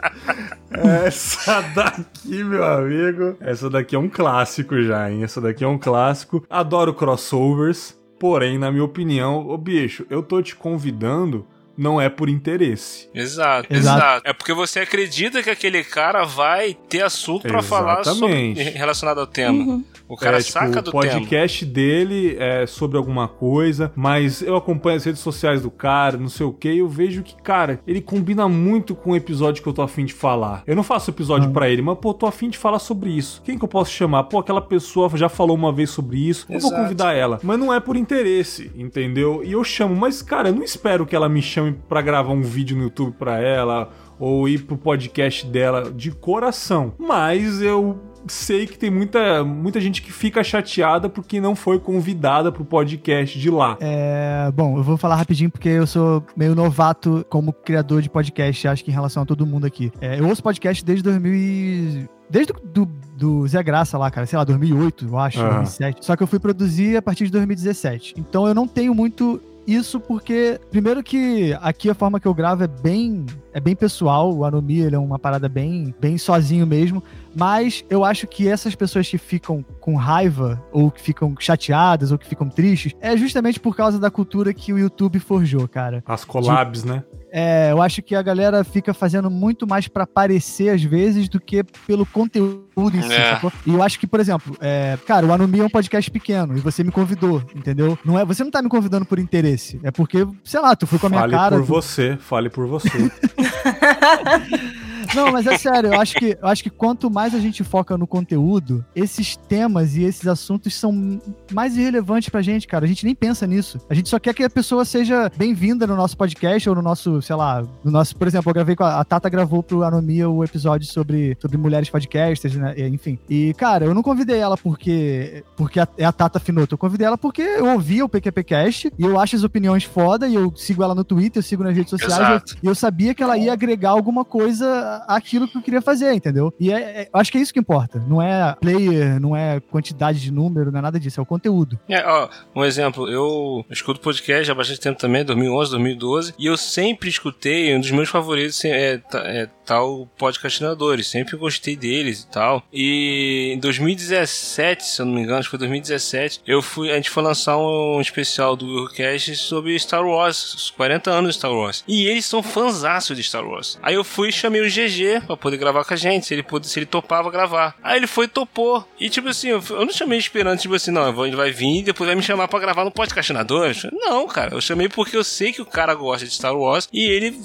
Essa daqui, meu amigo. Essa daqui é um clássico já, hein? Essa daqui é um clássico. Adoro crossovers. Porém, na minha opinião, ô bicho, eu tô te convidando, não é por interesse. Exato, Exato. exato. É porque você acredita que aquele cara vai ter assunto pra falar sobre, relacionado ao tema. O cara é, tipo, saca o do tema. podcast dele é sobre alguma coisa, mas eu acompanho as redes sociais do cara, não sei o que, e eu vejo que, cara, ele combina muito com o episódio que eu tô afim de falar. Eu não faço episódio pra ele, mas, pô, tô afim de falar sobre isso. Quem que eu posso chamar? Pô, aquela pessoa já falou uma vez sobre isso, eu vou Exato. convidar ela. Mas não é por interesse, entendeu? E eu chamo, mas, cara, eu não espero que ela me chame pra gravar um vídeo no YouTube pra ela, ou ir pro podcast dela de coração. Mas eu sei que tem muita, muita gente que fica chateada porque não foi convidada pro podcast de lá. É, bom, eu vou falar rapidinho porque eu sou meio novato como criador de podcast, acho que em relação a todo mundo aqui. É, eu ouço podcast desde 2000 e... Desde do, do, Zé Graça lá, cara, sei lá, 2008, eu acho, Aham. 2007. Só que eu fui produzir a partir de 2017. Então eu não tenho muito isso porque, primeiro que aqui a forma que eu gravo é bem, é bem pessoal, o Anomia ele é uma parada bem, bem sozinho mesmo, mas eu acho que essas pessoas que ficam com raiva, ou que ficam chateadas, ou que ficam tristes, é justamente por causa da cultura que o YouTube forjou, cara. As collabs, né? É, eu acho que a galera fica fazendo muito mais pra aparecer às vezes do que pelo conteúdo em si, É. sacou? E eu acho que, por exemplo, é, cara, o Anumi é um podcast pequeno e você me convidou, entendeu? Não é, você não tá me convidando por interesse, é porque, sei lá, tu foi com a minha Fale cara. por tu- você, fale por você. [laughs] Não, mas é sério, eu acho que eu acho que quanto mais a gente foca no conteúdo, esses temas e esses assuntos são mais irrelevantes pra gente, cara. A gente nem pensa nisso. A gente só quer que a pessoa seja bem-vinda no nosso podcast ou no nosso, sei lá, no nosso, por exemplo, eu gravei com a, a Tata gravou pro Anomia o episódio sobre, sobre mulheres podcasters, né? Enfim. E, cara, eu não convidei ela porque porque é a Tata Finoto. Eu convidei ela porque eu ouvi o PQPcast e eu acho as opiniões foda e eu sigo ela no Twitter, eu sigo nas redes sociais. E eu sabia que ela ia agregar alguma coisa àquilo que eu queria fazer, entendeu? E é, é- acho que é isso que importa. Não é player, não é quantidade de número, não é nada disso, é o conteúdo. É, ó, um exemplo, eu escuto podcast há bastante tempo também, 2011, 2012, e eu sempre escutei, um dos meus favoritos é, tá- é tal podcastinadores, sempre gostei deles e tal. E em 2017, se eu não me engano, acho que foi 2017, eu fui, a gente foi lançar um especial do Eurocast sobre Star Wars, os 40 anos de Star Wars. E eles são fãzaço de Star Wars. Aí eu fui e chamei o GG pra poder gravar com a gente, se ele, pôde, se ele topava gravar. Aí ele foi e topou. E tipo assim, eu, eu não chamei esperando, tipo assim, não, ele vai vir e depois vai me chamar pra gravar no podcastinador. Não, cara, eu chamei porque eu sei que o cara gosta de Star Wars e ele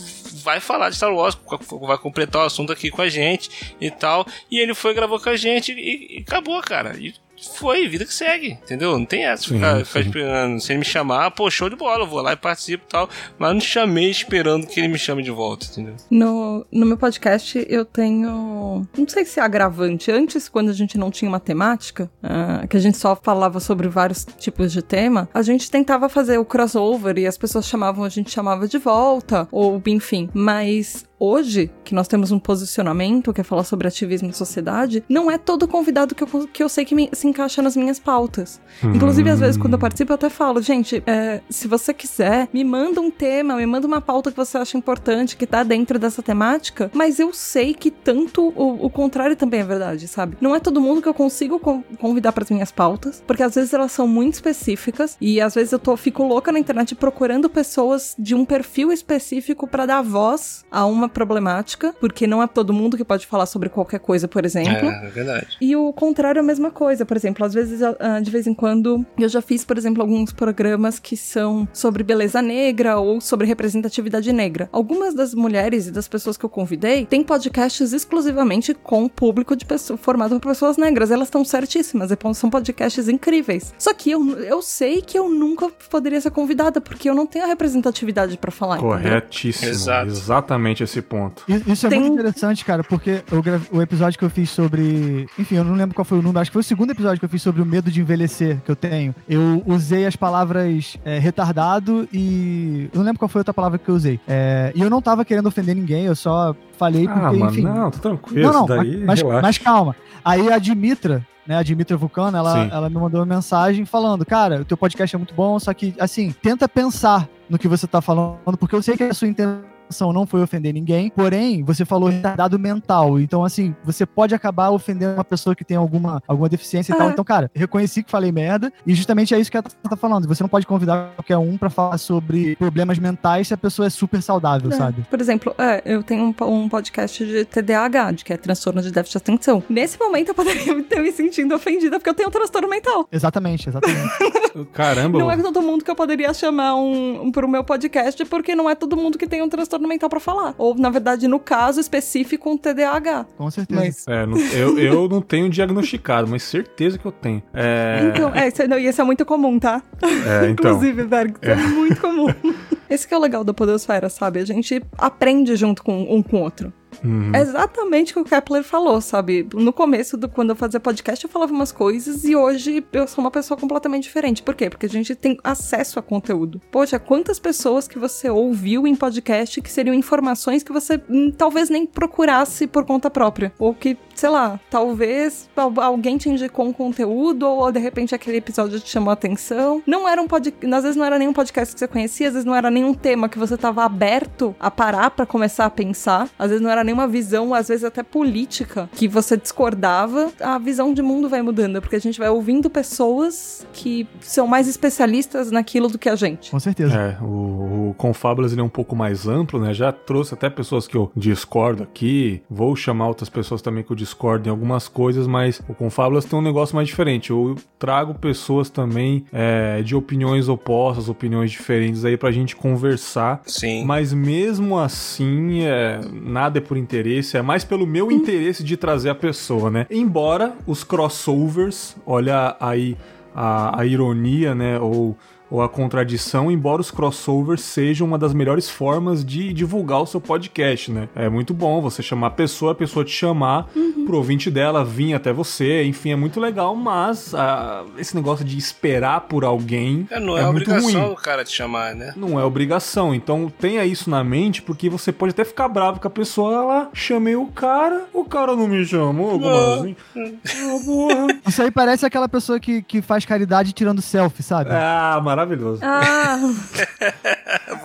vai falar de Star Wars, vai completar o assunto aqui com a gente e tal. E ele foi, gravou com a gente e, e acabou, cara. E foi, vida que segue, entendeu? Não tem essa, Sim, ficar, ficar sim. esperando. Se ele me chamar, pô, show de bola, eu vou lá e participo e tal. Mas não chamei esperando que ele me chame de volta, entendeu? No, no meu podcast eu tenho. Não sei se é agravante. Antes, quando a gente não tinha uma temática, ah, que a gente só falava sobre vários tipos de tema, a gente tentava fazer o crossover e as pessoas chamavam, a gente chamava de volta, ou enfim. Mas hoje, que nós temos um posicionamento que é falar sobre ativismo em sociedade, não é todo convidado que eu, que eu sei que me, se encaixa nas minhas pautas. Uhum. Inclusive, às vezes, quando eu participo, eu até falo, gente, é, se você quiser, me manda um tema, me manda uma pauta que você acha importante, que tá dentro dessa temática, mas eu sei que tanto o, o contrário também é verdade, sabe? Não é todo mundo que eu consigo convidar para as minhas pautas, porque às vezes elas são muito específicas e às vezes eu tô, fico louca na internet procurando pessoas de um perfil específico para dar voz a uma problemática, porque não é todo mundo que pode falar sobre qualquer coisa, por exemplo. É, é verdade. E o contrário é a mesma coisa. Por exemplo, às vezes, ah, de vez em quando, eu já fiz, por exemplo, alguns programas que são sobre beleza negra ou sobre representatividade negra. Algumas das mulheres e das pessoas que eu convidei têm podcasts exclusivamente com público de pessoa, formado por pessoas negras. Elas estão certíssimas, são podcasts incríveis. Só que eu, eu sei que eu nunca poderia ser convidada, porque eu não tenho a representatividade para falar. Corretíssimo. Exato. Exatamente esse ponto. Isso é Tem... muito interessante, cara, porque o, o episódio que eu fiz sobre. Enfim, eu não lembro qual foi o número, acho que foi o segundo episódio que eu fiz sobre o medo de envelhecer que eu tenho. Eu usei as palavras é, retardado e. Eu não lembro qual foi a outra palavra que eu usei. É, e eu não tava querendo ofender ninguém, eu só falei porque, ah, mano, enfim. Não, tô tranquilo, não, não, daí, mas, mas, calma. Aí a Dimitra, né, a Dimitra Vulcano, ela, ela me mandou uma mensagem falando, cara, o teu podcast é muito bom, só que, assim, tenta pensar no que você tá falando, porque eu sei que a sua intenção intenção não foi ofender ninguém, porém, você falou retardado mental. Então, assim, você pode acabar ofendendo uma pessoa que tem alguma, alguma deficiência e tal. É. Então, cara, reconheci que falei merda. E justamente é isso que ela tá falando. Você não pode convidar qualquer um para falar sobre problemas mentais se a pessoa é super saudável, é. sabe? Por exemplo, é, eu tenho um, um, podcast de TDAH, de que é transtorno de déficit de atenção. Nesse momento eu poderia [laughs] ter me sentindo ofendida porque eu tenho um transtorno mental. Exatamente, exatamente. [laughs] Caramba. Não é todo mundo que eu poderia chamar um, um pro meu podcast, porque não é todo mundo que tem um transtorno transtorno mental para falar. Ou, na verdade, no caso específico, um TDAH. Com certeza. Mas... É, não, eu, eu não tenho diagnosticado, mas certeza que eu tenho. É... Então, é, isso, não, e esse é muito comum, tá? É, [laughs] então. Inclusive, Berg, é. é muito comum. [laughs] Esse que é o legal da Podosfera, sabe? A gente aprende junto com um com o outro. Uhum. É exatamente o que o Kepler falou, sabe? No começo, do, quando eu fazia podcast, eu falava umas coisas e hoje eu sou uma pessoa completamente diferente. Por quê? Porque a gente tem acesso a conteúdo. Poxa, quantas pessoas que você ouviu em podcast que seriam informações que você hum, talvez nem procurasse por conta própria. Ou que, sei lá, talvez alguém te indicou um conteúdo ou de repente aquele episódio te chamou a atenção. Não era um podcast, às vezes não era nenhum podcast que você conhecia, às vezes não era nenhum tema que você estava aberto a parar para começar a pensar. Às vezes não era nenhuma visão, às vezes até política, que você discordava, a visão de mundo vai mudando, porque a gente vai ouvindo pessoas que são mais especialistas naquilo do que a gente. Com certeza. É, o, o Confábulas ele é um pouco mais amplo, né? Já trouxe até pessoas que eu discordo aqui, vou chamar outras pessoas também que eu discordo em algumas coisas, mas o Confábulas tem um negócio mais diferente. Eu trago pessoas também é, de opiniões opostas, opiniões diferentes aí pra gente conversar. Sim. Mas mesmo assim, é, nada é por interesse, é mais pelo meu interesse de trazer a pessoa, né? Embora os crossovers, olha aí a, a ironia, né? Ou ou a contradição, embora os crossovers sejam uma das melhores formas de divulgar o seu podcast, né? É muito bom você chamar a pessoa, a pessoa te chamar uhum. pro ouvinte dela vir até você, enfim, é muito legal, mas uh, esse negócio de esperar por alguém. É, não é, é obrigação ruim. o cara te chamar, né? Não é obrigação. Então tenha isso na mente, porque você pode até ficar bravo com a pessoa lá, chamei o cara, o cara não me chamou, assim? Ah, Isso aí parece aquela pessoa que, que faz caridade tirando selfie, sabe? Ah, maravilhoso maravilhoso. Ah.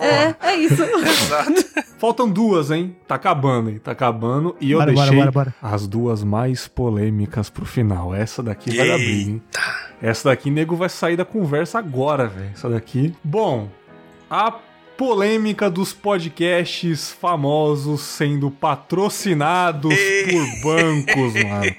[laughs] é, é isso. Exato. Faltam duas, hein? Tá acabando, hein? Tá acabando. E eu bora, deixei bora, bora, as duas mais polêmicas pro final. Essa daqui vai abrir, hein? Essa daqui, nego, vai sair da conversa agora, velho. Essa daqui. Bom, a polêmica dos podcasts famosos sendo patrocinados [laughs] por bancos, mano.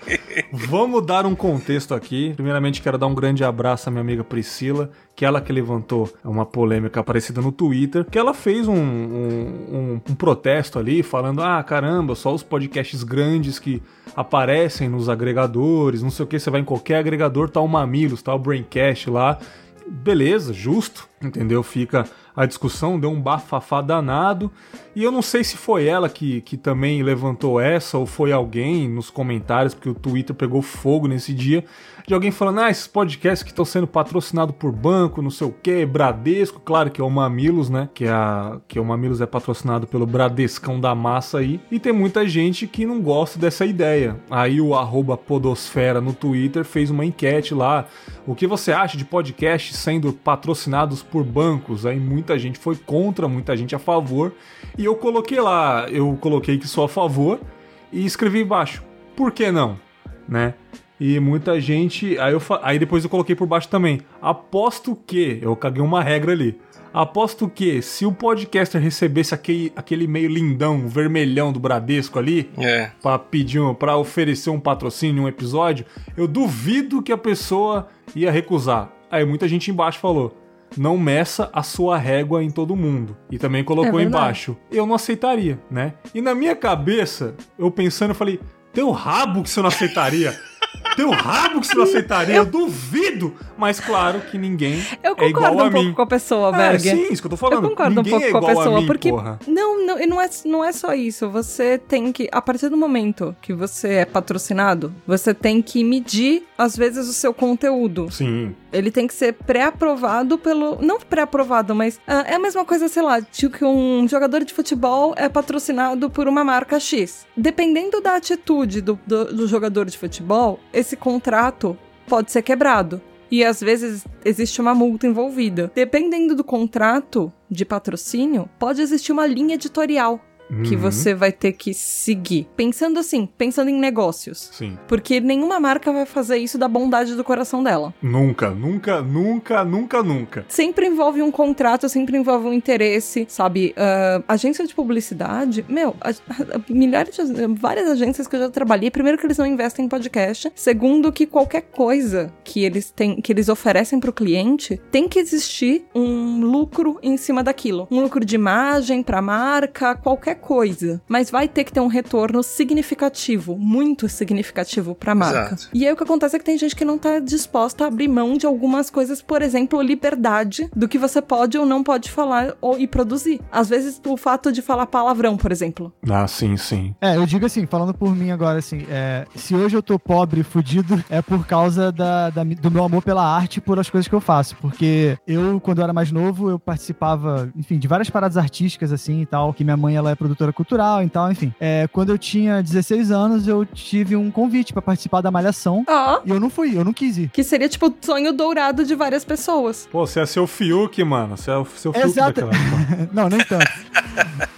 Vamos dar um contexto aqui. Primeiramente, quero dar um grande abraço à minha amiga Priscila, que ela que levantou uma polêmica aparecida no Twitter, que ela fez um, um, um, um protesto ali, falando: ah, caramba, só os podcasts grandes que aparecem nos agregadores, não sei o que, você vai em qualquer agregador, tá o Mamilos, tá o Braincast lá. Beleza, justo, entendeu? Fica a discussão, deu um bafafá danado. E eu não sei se foi ela que, que também levantou essa ou foi alguém nos comentários, porque o Twitter pegou fogo nesse dia, de alguém falando: ah, esses podcasts que estão sendo patrocinados por banco, não sei o que, Bradesco, claro que é o Mamilos, né? Que, é a, que o Mamilos é patrocinado pelo Bradescão da massa aí. E tem muita gente que não gosta dessa ideia. Aí o Podosfera no Twitter fez uma enquete lá. O que você acha de podcasts sendo patrocinados por bancos? Aí muita gente foi contra, muita gente a favor. E eu coloquei lá, eu coloquei que sou a favor e escrevi embaixo. Por que não? Né? E muita gente. Aí, eu, aí depois eu coloquei por baixo também. Aposto que. Eu caguei uma regra ali. Aposto que se o podcaster recebesse aquele, aquele meio lindão, vermelhão do Bradesco ali, É. pra pedir, um- pra oferecer um patrocínio, um episódio, eu duvido que a pessoa ia recusar. Aí muita gente embaixo falou: não meça a sua régua em todo mundo. E também colocou É embaixo: eu não aceitaria, né? E na minha cabeça, eu pensando, eu falei: teu rabo que você não aceitaria. [laughs] Teu rabo que você não aceitaria, eu duvido! Mas claro que ninguém Eu é igual concordo a um pouco mim. com a pessoa, É, Berg. sim, isso que eu tô falando. Eu concordo Ninguém um pouco é com a pessoa, mim, porque. porra. Não, não, e não é, não é só isso. Você tem que. A partir do momento que você é patrocinado, você tem que medir, às vezes, o seu conteúdo. Sim. Ele tem que ser pré-aprovado pelo. Não pré-aprovado, mas ah, é a mesma coisa, sei lá, tipo que um jogador de futebol é patrocinado por uma marca X. Dependendo da atitude do, do, do jogador de futebol, esse contrato pode ser quebrado. E às vezes existe uma multa envolvida. Dependendo do contrato de patrocínio, pode existir uma linha editorial que Uhum. você vai ter que seguir. Pensando assim, pensando em negócios. Sim. Porque nenhuma marca vai fazer isso da bondade do coração dela. Nunca, nunca, nunca, nunca, nunca. Sempre envolve um contrato, sempre envolve um interesse, sabe? Ah, agência de publicidade, meu, a- a- milhares de, várias agências que eu já trabalhei, primeiro que eles não investem em podcast, segundo que qualquer coisa que eles têm, que eles oferecem pro cliente, tem que existir um lucro em cima daquilo. Um lucro de imagem pra marca, qualquer coisa. Mas vai ter que ter um retorno significativo, muito significativo pra marca. Exato. E aí o que acontece é que tem gente que não tá disposta a abrir mão de algumas coisas, por exemplo, liberdade do que você pode ou não pode falar ou, e produzir. Às vezes o fato de falar palavrão, por exemplo. Ah, sim, sim. É, eu digo assim, falando por mim agora, assim, é, se hoje eu tô pobre, fudido, é por causa da, da do meu amor pela arte e por as coisas que eu faço. Porque eu, quando eu era mais novo, eu participava, enfim, de várias paradas artísticas, assim, e tal, que minha mãe, ela é produtora cultural e tal, enfim. É, quando eu tinha 16 anos, eu tive um convite pra participar da Malhação. Ó. E eu não fui, eu não quis ir. Que seria tipo o sonho dourado de várias pessoas. Pô, você é seu Fiuk, mano. Você é o seu Fiuk Exato. daquela [laughs] não, nem tanto.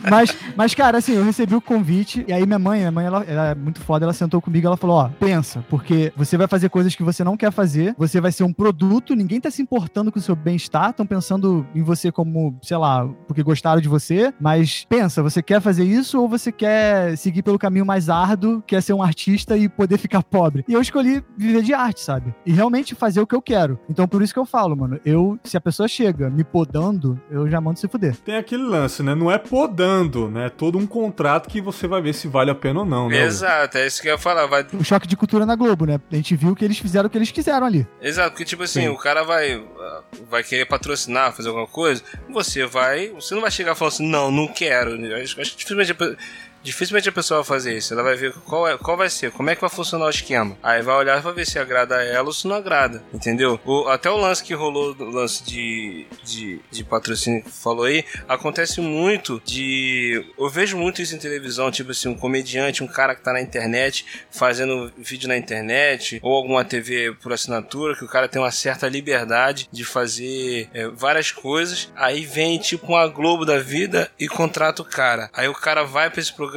mas, mas, cara, assim, eu recebi o convite, e aí minha mãe, minha mãe, ela, ela é muito foda, ela sentou comigo e ela falou, ó, pensa, porque você vai fazer coisas que você não quer fazer, você vai ser um produto, ninguém tá se importando com o seu bem-estar, estão pensando em você como, sei lá, porque gostaram de você, mas pensa, você quer fazer isso ou você quer seguir pelo caminho mais árduo, que é ser um artista e poder ficar pobre? E eu escolhi viver de arte, sabe? E realmente fazer o que eu quero. Então por isso que eu falo, mano, eu, se a pessoa chega me podando, eu já mando se fuder. Tem aquele lance, né? Não é podando, né? É todo um contrato que você vai ver se vale a pena ou não, né? Exato, é isso que eu ia falar. Vai... o choque de cultura na Globo, né? A gente viu que eles fizeram o que eles quiseram ali. Exato, porque tipo assim, Sim. o cara vai, ah, vai querer patrocinar, fazer alguma coisa, você vai. Você não vai chegar falando assim, não, não quero. Eu Acho, acho que dificilmente a pessoa vai fazer isso. Ela vai ver qual, é, qual vai ser, como é que vai funcionar o esquema. Aí vai olhar vai ver se agrada a ela ou se não agrada. Entendeu? O- até o lance que rolou, o lance de, de, de patrocínio que falou aí, acontece muito de. Eu vejo muito isso em televisão, tipo assim, um comediante, um cara que tá na internet, fazendo vídeo na internet, ou alguma TV por assinatura, que o cara tem uma certa liberdade de fazer é, várias coisas. Aí vem tipo uma Globo da vida e contrata o cara. Aí o cara vai pra esse programa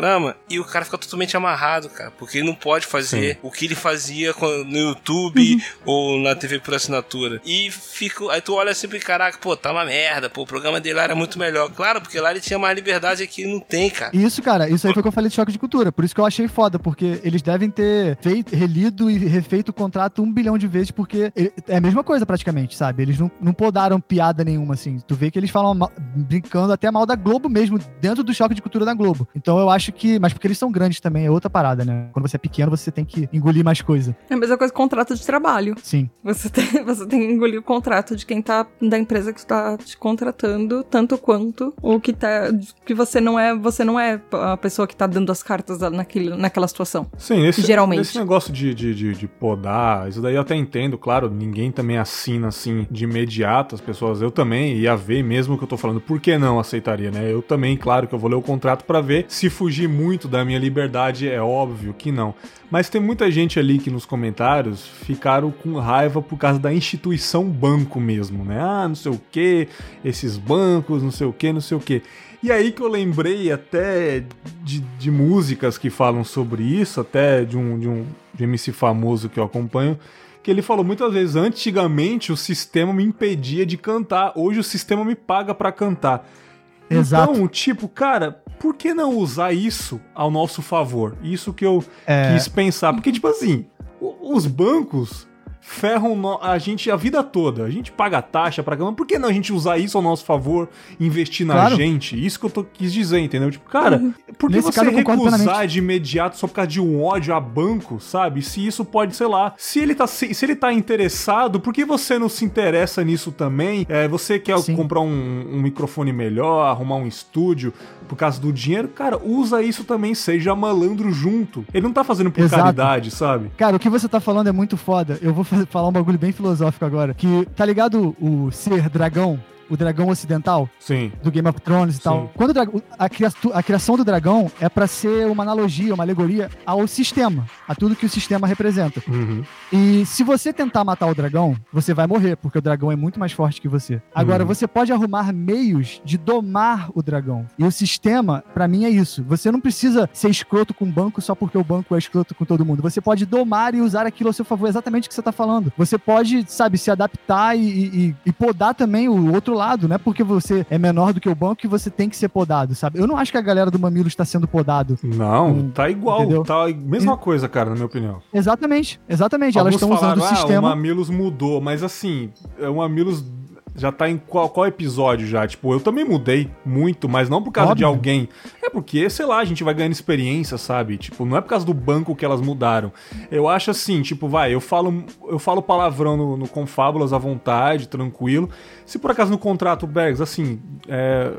e o cara fica totalmente amarrado, cara, porque ele não pode fazer o que ele fazia no YouTube ou na TV por assinatura. E fica. Aí tu olha sempre, caraca, pô, tá uma merda, pô, o programa dele lá era muito melhor. Claro, porque lá ele tinha mais liberdade aqui ele não tem, cara. E Isso, cara, isso aí foi o que eu falei de choque de cultura. Por isso que eu achei foda, porque eles devem ter feito, relido e refeito o contrato um bilhão de vezes, porque é a mesma coisa praticamente, sabe? Eles não, não podaram piada nenhuma, assim. Tu vê que eles falam mal- brincando até mal da Globo mesmo, dentro do choque de cultura da Globo. Então eu acho acho que. Mas porque eles são grandes também, é outra parada, né? Quando você é pequeno, você tem que engolir mais coisa. É a mesma coisa que contrato de trabalho. Sim. Você tem, [laughs] você tem que engolir o contrato de quem tá. da empresa que está te contratando, tanto quanto o que tá. que você não é. Você não é a pessoa que tá dando as cartas naquele, naquela situação. Sim, esse, Geralmente. esse negócio de, de, de, de podar, isso daí eu até entendo, claro, ninguém também assina assim de imediato, as pessoas, eu também ia ver mesmo que eu tô falando, por que não aceitaria, né? Eu também, claro que eu vou ler o contrato para ver se fugir muito da minha liberdade, é óbvio que não. Mas tem muita gente ali que nos comentários ficaram com raiva por causa da instituição banco mesmo, né? Ah, não sei o que, esses bancos, não sei o que, não sei o que. E aí que eu lembrei até de, de músicas que falam sobre isso, até de um, de um de MC famoso que eu acompanho, que ele falou muitas vezes, antigamente o sistema me impedia de cantar, hoje o sistema me paga para cantar. Exato. Então, tipo, cara, por que não usar isso ao nosso favor? Isso que eu É. quis pensar. Porque, tipo assim, os bancos ferram a gente a vida toda. A gente paga taxa pra caramba. Por que não a gente usar isso ao nosso favor, investir na Claro. gente? Isso que eu tô, quis dizer, entendeu? Tipo, cara, por que Nesse você recusar de imediato só por causa de um ódio a banco, sabe? Se isso pode, sei lá, se ele tá, se, se ele tá interessado, por que você não se interessa nisso também? É, você quer Sim. comprar um, um microfone melhor, arrumar um estúdio por causa do dinheiro? Cara, usa isso também, seja malandro junto. Ele não tá fazendo por Exato. caridade, sabe? Cara, o que você tá falando é muito foda. Eu vou falar um bagulho bem filosófico agora. Que, tá ligado o ser dragão? O dragão ocidental? Sim. do Game of Thrones e Sim. tal. Quando o a, a criação do dragão é pra ser uma analogia, uma alegoria ao sistema, a tudo que o sistema representa. Uhum. E se você tentar matar o dragão, você vai morrer, porque o dragão é muito mais forte que você. Agora, Uhum. você pode arrumar meios de domar o dragão. E o sistema, pra mim, é isso. Você não precisa ser escroto com o banco só porque o banco é escroto com todo mundo. Você pode domar e usar aquilo a seu favor, exatamente o que você tá falando. Você pode, sabe, se adaptar e, e- e podar também o outro lado, não é porque você é menor do que o banco que você tem que ser podado, sabe? Eu não acho que a galera do Mamilo está sendo podado. Não, Hum, tá igual. entendeu? Tá a mesma coisa, cara, na minha opinião. Exatamente, exatamente. Elas Alguns estão usando o ah, sistema. o Mamilos mudou, mas assim, é, o Mamilos já tá em qual, qual episódio já? Tipo, eu também mudei muito, mas não por causa de Óbvio. alguém. É porque, sei lá, a gente vai ganhando experiência, sabe? Tipo, não é por causa do banco que elas mudaram. Eu acho assim, tipo, vai, eu falo, eu falo palavrão no, no Confábulas à vontade, tranquilo. Se por acaso no contrato, Bergs, assim, é,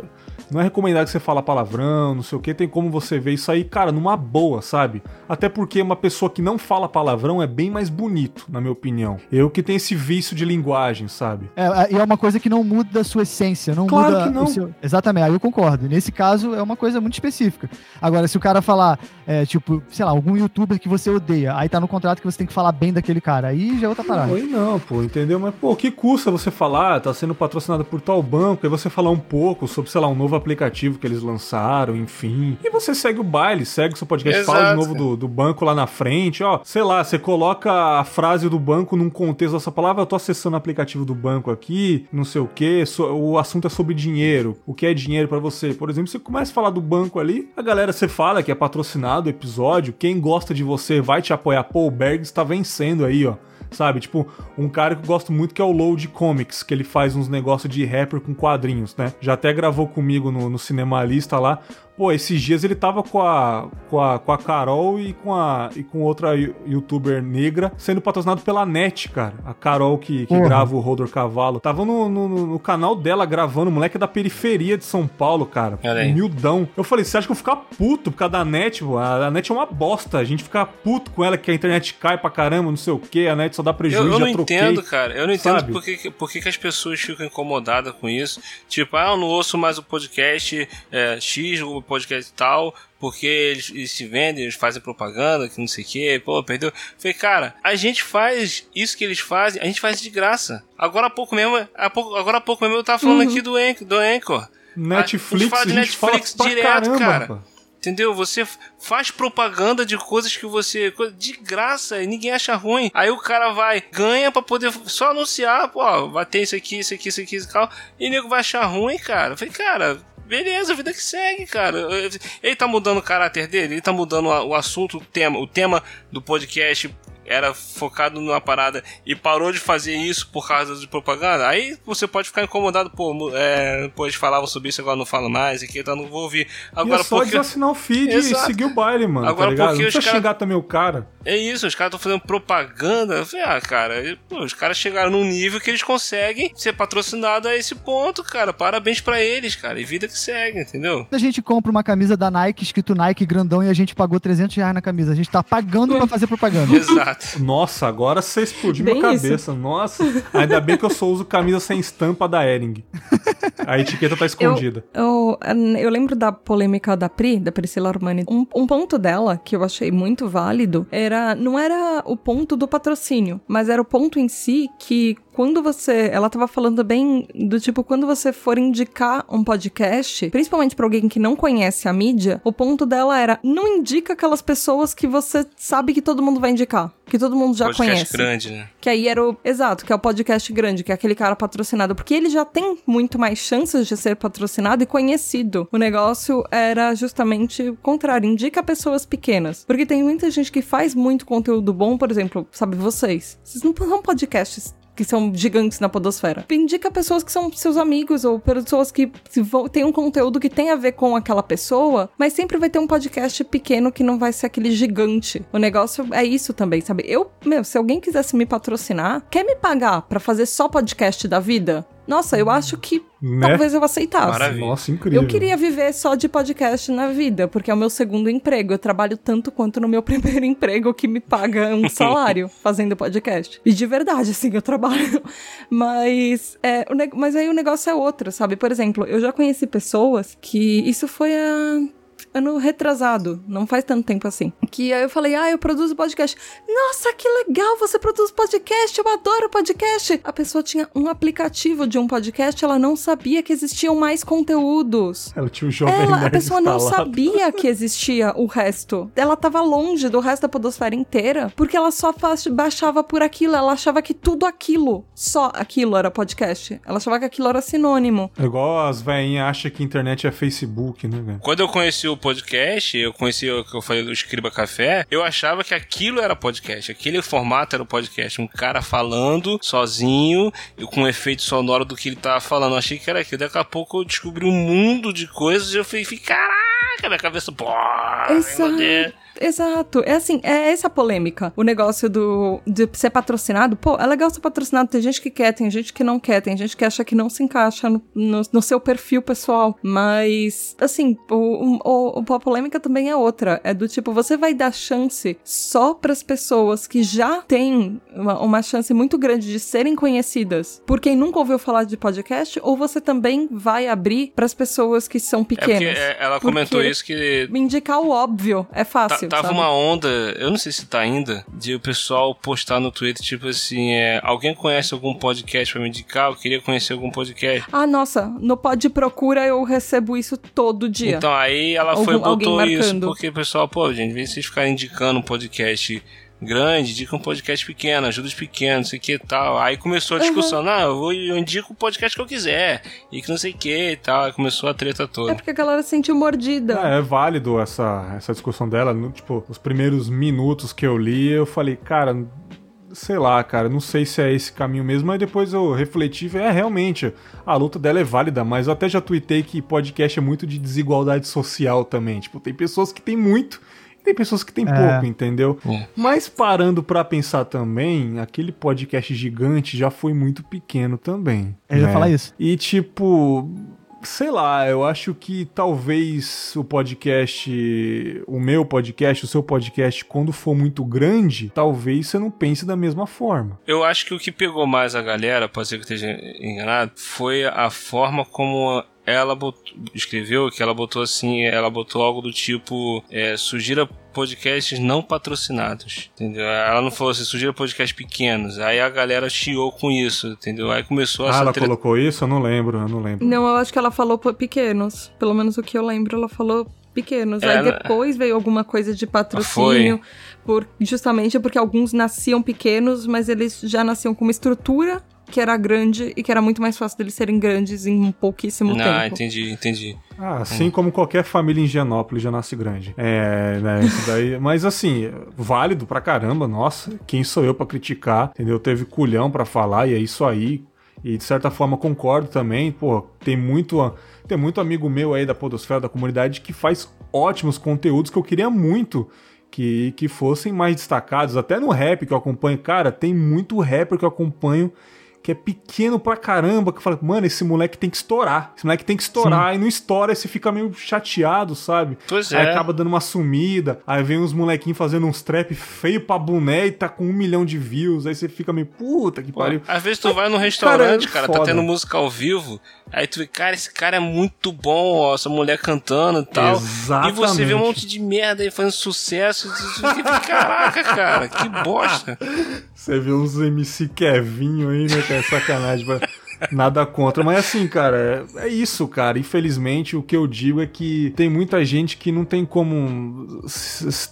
não é recomendado que você fala palavrão, não sei o que, tem como você ver isso aí, cara, numa boa, sabe? Até porque uma pessoa que não fala palavrão é bem mais bonito, na minha opinião. Eu que tenho esse vício de linguagem, sabe? É, e é uma coisa que não muda a sua essência, não Claro muda que não. seu... Exatamente, aí eu concordo. Nesse caso, é uma coisa muito específica. Agora, se o cara falar, é, tipo, sei lá, algum youtuber que você odeia, aí tá no contrato que você tem que falar bem daquele cara, aí já é outra parada. Oi, não, pô, entendeu? Mas, pô, o que custa você falar, tá sendo patrocinado por tal banco, aí você falar um pouco sobre, sei lá, um novo aplicativo que eles lançaram, enfim. E você segue o baile, segue o seu podcast, fala de Exato, novo do, do banco lá na frente, ó. Sei lá, você coloca a frase do banco num contexto dessa palavra, eu tô acessando o aplicativo do banco aqui, não sei o que, o assunto é sobre dinheiro, o que é dinheiro pra você. Por exemplo, você começa a falar do banco ali, a galera, você fala que é patrocinado o episódio, quem gosta de você vai te apoiar. Pô, o Bergs tá vencendo aí, ó. Sabe, tipo, um cara que eu gosto muito que é o Load Comics, que ele faz uns negócios de rapper com quadrinhos, né? Já até gravou comigo no, no Cinemalista lá. Pô, esses dias ele tava com a, com a, com a Carol e com, a, e com outra youtuber negra sendo patrocinado pela NET, cara. A Carol que, que Porra. grava o Rodor Cavalo. Tava no, no, no- canal dela gravando, o moleque é da periferia de São Paulo, cara. Humildão. Eu falei, você acha que eu vou ficar puto por causa da NET? pô? A, a NET é uma bosta. A gente fica puto com ela que a internet cai pra caramba, não sei o que. A NET só dá prejuízo, Eu, eu não troquei. entendo, cara. Eu não entendo sabe? por que, por que, que as pessoas ficam incomodadas com isso. Tipo, ah, eu não ouço mais o podcast é, X, o podcast tal, porque eles, eles se vendem, eles fazem propaganda, que não sei o que, pô, perdeu. Falei, cara, a gente faz isso que eles fazem, a gente faz de graça. Agora há pouco mesmo, há pouco, agora há pouco mesmo eu tava falando aqui do Anchor. Do Anchor. Netflix, a gente fala de fala Netflix pra direto, caramba, cara. rapaz. Entendeu? Você faz propaganda de coisas que você. de graça e ninguém acha ruim. Aí o cara vai, ganha pra poder só anunciar, pô, vai ter isso aqui, isso aqui, isso aqui, isso tal. E o nego vai achar ruim, cara. Eu falei, cara. Beleza, vida que segue, cara. Ele tá mudando o caráter dele, ele tá mudando o assunto, o tema, o tema do podcast era focado numa parada e parou de fazer isso por causa de propaganda, aí você pode ficar incomodado, pô, é, depois falavam sobre isso, agora não falo mais, e que então não vou ouvir. Agora, e é só porque... desassinar o feed Exato. e seguir o baile, mano. Agora, tá porque não os precisa cara- xingar também o cara. É isso, os caras estão fazendo propaganda. Eu falei, ah, cara, e, pô, os caras chegaram num nível que eles conseguem ser patrocinados a esse ponto, cara. Parabéns pra eles, cara. E vida que segue, entendeu? A gente compra uma camisa da Nike, escrito Nike grandão, e a gente pagou 300 reais na camisa. A gente tá pagando pra [laughs] fazer propaganda. Exato. Nossa, agora você explodiu Bem minha isso. cabeça. Nossa, ainda bem que eu só uso camisa sem estampa da Ering. A etiqueta tá escondida. Eu, eu lembro da polêmica da Pri, da Priscila Armani. Um, um ponto dela que eu achei muito válido era. Não era o ponto do patrocínio, mas era o ponto em si que quando você. Ela tava falando bem do tipo, quando você for indicar um podcast, principalmente pra alguém que não conhece a mídia, o ponto dela era: não indica aquelas pessoas que você sabe que todo mundo vai indicar. Que todo mundo já Podcast conhece. grande, né? Que aí era o. Exato, que é o podcast grande, que é aquele cara patrocinado. Porque ele já tem muito mais chances de ser patrocinado e conhecido. O negócio era justamente o contrário. Indica pessoas pequenas. Porque tem muita gente que faz muito conteúdo bom, por exemplo, sabe, vocês. Vocês não são podcasts que são gigantes na podosfera. Indica pessoas que são seus amigos ou pessoas que têm um conteúdo que tem a ver com aquela pessoa, mas sempre vai ter um podcast pequeno que não vai ser aquele gigante. O negócio é isso também, sabe? Eu, meu, se alguém quisesse me patrocinar, quer me pagar pra fazer só podcast da vida? Nossa, eu acho que Né? talvez eu aceitasse. Maravilha. Nossa, incrível. Eu queria viver só de podcast na vida, porque é o meu segundo emprego. Eu trabalho tanto quanto no meu [laughs] primeiro emprego que me paga um [laughs] salário fazendo podcast. E de verdade, assim, eu trabalho. [laughs] Mas, é, mas aí o negócio é outro, sabe? Por exemplo, eu já conheci pessoas que. Isso foi a. Ano retrasado, não faz tanto tempo assim. Que aí eu falei, ah, eu produzo podcast. Nossa, que legal, você produz podcast, eu adoro podcast. A pessoa tinha um aplicativo de um podcast, ela não sabia que existiam mais conteúdos. Ela tinha o jovem Ela, a pessoa não instalado. sabia que existia o resto. Ela tava longe do resto da podosfera inteira, porque ela só faz- baixava por aquilo, ela achava que tudo aquilo, só aquilo era podcast. Ela achava que aquilo era sinônimo. É igual as veinhas acham que internet é Facebook, né, velho? Quando eu conheci o podcast, eu conheci o que eu falei do Escriba Café, eu achava que aquilo era podcast, aquele formato era o podcast, um cara falando sozinho e com um efeito sonoro do que ele tava falando. Eu achei que era aquilo. Daqui a pouco eu descobri um mundo de coisas e eu falei, caraca, minha cabeça, pô, Exato. Exato. É assim, é essa a polêmica. O negócio do de ser patrocinado. Pô, é legal ser patrocinado. Tem gente que quer, tem gente que não quer, tem gente que acha que não se encaixa no, no, no seu perfil pessoal. Mas, assim, o, o, o- a polêmica também é outra. É do tipo, você vai dar chance só pras pessoas que já têm uma, uma chance muito grande de serem conhecidas por quem nunca ouviu falar de podcast? Ou você também vai abrir pras pessoas que são É porque pequenas? é, ela Porque comentou isso que Me indicar o óbvio é Ta- tava sabe? uma onda, eu não sei se tá ainda, de o pessoal postar no Twitter, tipo assim, é, alguém conhece algum podcast pra me indicar? Eu queria conhecer algum podcast. Ah, nossa, no Pod Procura eu recebo isso todo dia. Então aí ela Algum- foi e botou isso, porque o pessoal, pô, gente, em vez de vocês ficarem indicando um podcast grande, indica um podcast pequeno, ajuda os pequenos, não sei o que e tal. Aí começou a discussão, não, eu, vou, eu indico o podcast que eu quiser, e que não sei o que e tal. Aí começou a treta É toda. porque a galera se sentiu mordida. É, é válido essa, essa discussão dela. No, tipo, os primeiros minutos que eu li, eu falei, cara, sei lá, cara, não sei se é esse caminho mesmo, mas depois eu refleti e falei, é, realmente, a luta dela é válida, mas eu até já tuitei que podcast é muito de desigualdade social também. Tipo, tem pessoas que têm muito tem pessoas que têm É. pouco, entendeu? É. Mas parando pra pensar também, aquele podcast gigante já foi muito pequeno também. Eu ia né? falar isso. E tipo, sei lá, eu acho que talvez o podcast, o meu podcast, o seu podcast, quando for muito grande, talvez você não pense da mesma forma. Eu acho que o que pegou mais a galera, pode ser que eu esteja enganado, foi a forma como ela botou- escreveu, que ela botou assim, ela botou algo do tipo, é, sugira podcasts não patrocinados, entendeu? Ela não falou assim, sugira podcasts pequenos, aí a galera chiou com isso, entendeu? Aí começou Ah, essa ela treta. colocou isso? Eu não lembro, eu não lembro. Não, eu acho que ela falou por pequenos. Pelo menos o que eu lembro, ela falou pequenos. É, Aí depois veio alguma coisa de patrocínio, por, justamente porque alguns nasciam pequenos, mas eles já nasciam com uma estrutura que era grande e que era muito mais fácil deles serem grandes em pouquíssimo Ah, tempo. entendi, entendi. Ah, assim como qualquer família em Higienópolis já nasce grande. É, né, isso daí. [laughs] Mas assim, válido pra caramba, nossa. Quem sou eu pra criticar, entendeu? Teve culhão pra falar e é isso aí. E de certa forma concordo também, pô, tem muito, tem muito amigo meu aí da podosfera, da comunidade, que faz ótimos conteúdos que eu queria muito que, que fossem mais destacados. Até no rap que eu acompanho, cara, tem muito rapper que eu acompanho que é pequeno pra caramba, que fala, mano, esse moleque tem que estourar. Esse moleque tem que estourar, e não estoura, aí você fica meio chateado, sabe? Pois Aí é. acaba dando uma sumida, aí vem uns molequinhos fazendo uns trap feio pra boné e tá com um milhão de views, aí você fica meio, puta que pariu. Às vezes tu vai num restaurante, cara, é cara, tá tendo música ao vivo, aí tu vê, cara, esse cara é muito bom, ó, essa mulher cantando e tal. E você vê um Exatamente. monte de merda aí fazendo sucesso. e Caraca, cara, que bosta. Você vê uns MC Kevinho aí, né, que é sacanagem, nada contra. Mas assim, cara, é, é isso, cara. Infelizmente, o que eu digo é que tem muita gente que não tem como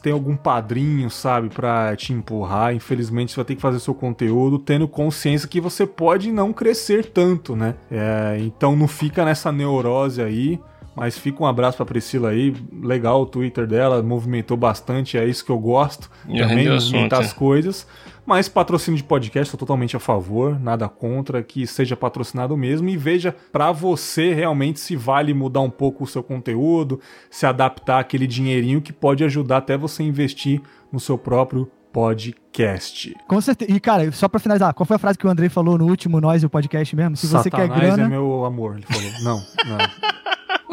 ter algum padrinho, sabe, pra te empurrar. Infelizmente, você vai ter que fazer seu conteúdo tendo consciência que você pode não crescer tanto, né? É, então não fica nessa neurose aí. Mas fica um abraço pra Priscila aí. Legal o Twitter dela, movimentou bastante, é isso que eu gosto. Já também movimentar assunto, as coisas. Mas patrocínio de podcast, estou totalmente a favor, nada contra que seja patrocinado mesmo. E veja pra você realmente se vale mudar um pouco o seu conteúdo, se adaptar aquele dinheirinho que pode ajudar até você investir no seu próprio podcast. Com certeza. E, cara, só pra finalizar, qual foi a frase que o Andrei falou no último Nós e o podcast mesmo? Se você Satanás quer grana, é meu amor, ele falou. Não, não. [laughs]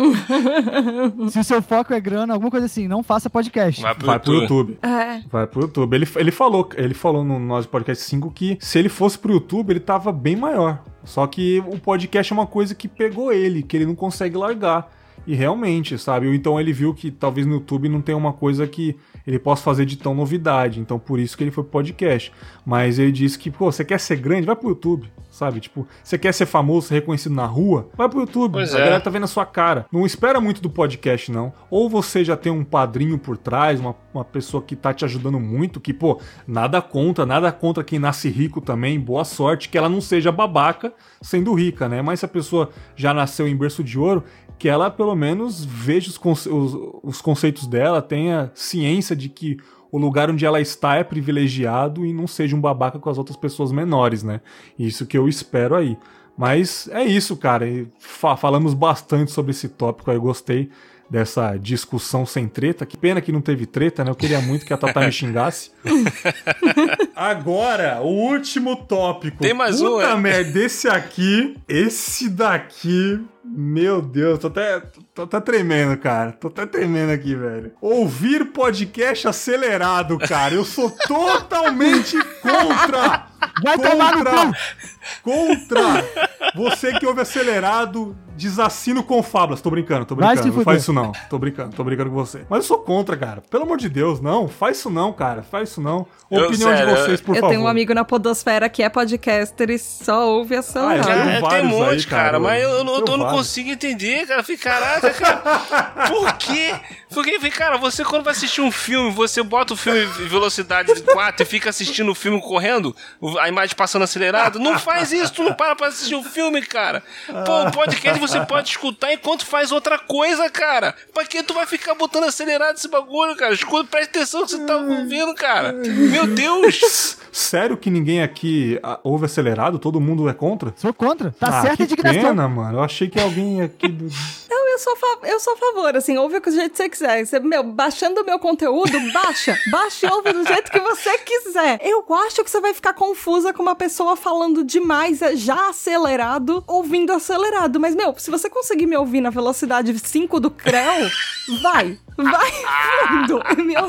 [laughs] se o seu foco é grana, alguma coisa assim, não faça podcast. Vai pro Vai pro YouTube. YouTube. É. Vai pro YouTube. Ele, ele falou, ele falou no nosso podcast 5 que se ele fosse pro YouTube, ele tava bem maior. Só que o podcast é uma coisa que pegou ele, que ele não consegue largar. E realmente, sabe? Ou Então ele viu que talvez no YouTube não tenha uma coisa que ele possa fazer de tão novidade. Então por isso que ele foi pro podcast. Mas ele disse que, pô, você quer ser grande? Vai pro YouTube. Sabe? Tipo, você quer ser famoso, ser reconhecido na rua? Vai pro YouTube. Pois a é. galera tá vendo a sua cara. Não espera muito do podcast, não. Ou você já tem um padrinho por trás, uma, uma pessoa que tá te ajudando muito, que, pô, nada contra, nada contra quem nasce rico também, boa sorte, que ela não seja babaca sendo rica, né? Mas se a pessoa já nasceu em berço de ouro, que ela pelo menos veja os, conce- os- os conceitos dela, tenha ciência de que o lugar onde ela está é privilegiado e não seja um babaca com as outras pessoas menores, né? Isso que eu espero aí. Mas é isso, cara. Fa- falamos bastante sobre esse tópico aí. Eu gostei dessa discussão sem treta. Que pena que não teve treta, né? Eu queria muito que a Tata me xingasse. [laughs] Agora, o último tópico. Tem mais um, Puta é? merda, esse aqui, esse daqui. Meu Deus, tô até, tô até tremendo, cara. Tô até tremendo aqui, velho. Ouvir podcast acelerado, cara. Eu sou totalmente contra. Vai tomar no contra, cu! contra. Você que ouve acelerado, desassino com fábulas. Tô brincando, tô brincando. Não faz isso não. Tô brincando, tô brincando com você. Mas eu sou contra, cara. Pelo amor de Deus, não. Faz isso não, cara. Faz isso não. Eu- Opinião sério, de vocês, por eu favor. tenho um amigo na podosfera que é podcaster e só ouve Ah, acelerado. eu- Cara, tem um monte, aí, cara. cara, mas eu, eu não- eu consigo entender, cara. Eu fico, caraca, cara. Por quê? Porque, cara, você quando vai assistir um filme, você bota o filme em velocidade 4 e fica assistindo o filme correndo, a imagem passando acelerado. Não faz isso, tu não para pra assistir um filme, cara. Pô, o podcast você pode escutar enquanto faz outra coisa, cara. Pra que tu vai ficar botando acelerado esse bagulho, cara? Escuta, presta atenção que você tá ouvindo, cara. Meu Deus! Sério que ninguém aqui ah, ouve acelerado? Todo mundo é contra? Sou contra. Tá ah, certa a que indignação. pena, mano. Eu achei que alguém aqui... do- Não, eu sou, eu sou a favor, assim, ouve do jeito que você quiser. Você, meu, baixando o meu conteúdo, baixa. [laughs] baixa e ouve do jeito que você quiser. Eu acho que você vai ficar confusa com uma pessoa falando demais, é, já acelerado, ouvindo acelerado. Mas, meu, se você conseguir me ouvir na velocidade 5 do Creu, vai. Vai fundo. [laughs] Meu,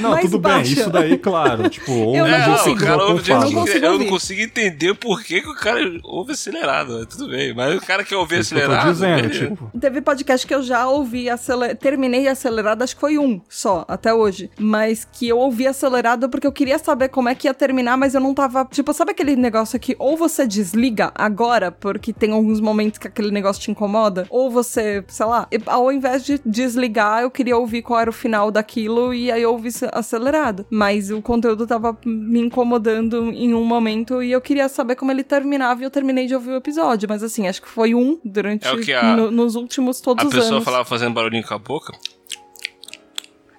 Não, mas tudo bem. baixa. Isso daí, claro. Tipo, ouve Eu não que consigo. cara ouve jeito Não que consigo eu não consigo entender por que, que o cara ouve acelerado. mas Tudo bem, mas o cara quer ouvir Isso que eu acelerado. tô dizendo, tipo... Teve podcast que eu já ouvi acelerado, terminei acelerado, acho que foi um só, até hoje. Mas que eu ouvi acelerado porque eu queria saber como é que ia terminar, mas eu não tava. Tipo, sabe aquele negócio que ou você desliga agora, porque tem alguns momentos que aquele negócio te incomoda, ou você, sei lá, ao invés de desligar, eu queria ouvir ouvi qual era o final daquilo e aí eu ouvi acelerado. Mas o conteúdo tava me incomodando em um momento e eu queria saber como ele terminava e eu terminei de ouvir o episódio. Mas assim, acho que foi um durante É o que a- no- nos últimos todos A os pessoa anos. falava fazendo barulhinho com a boca.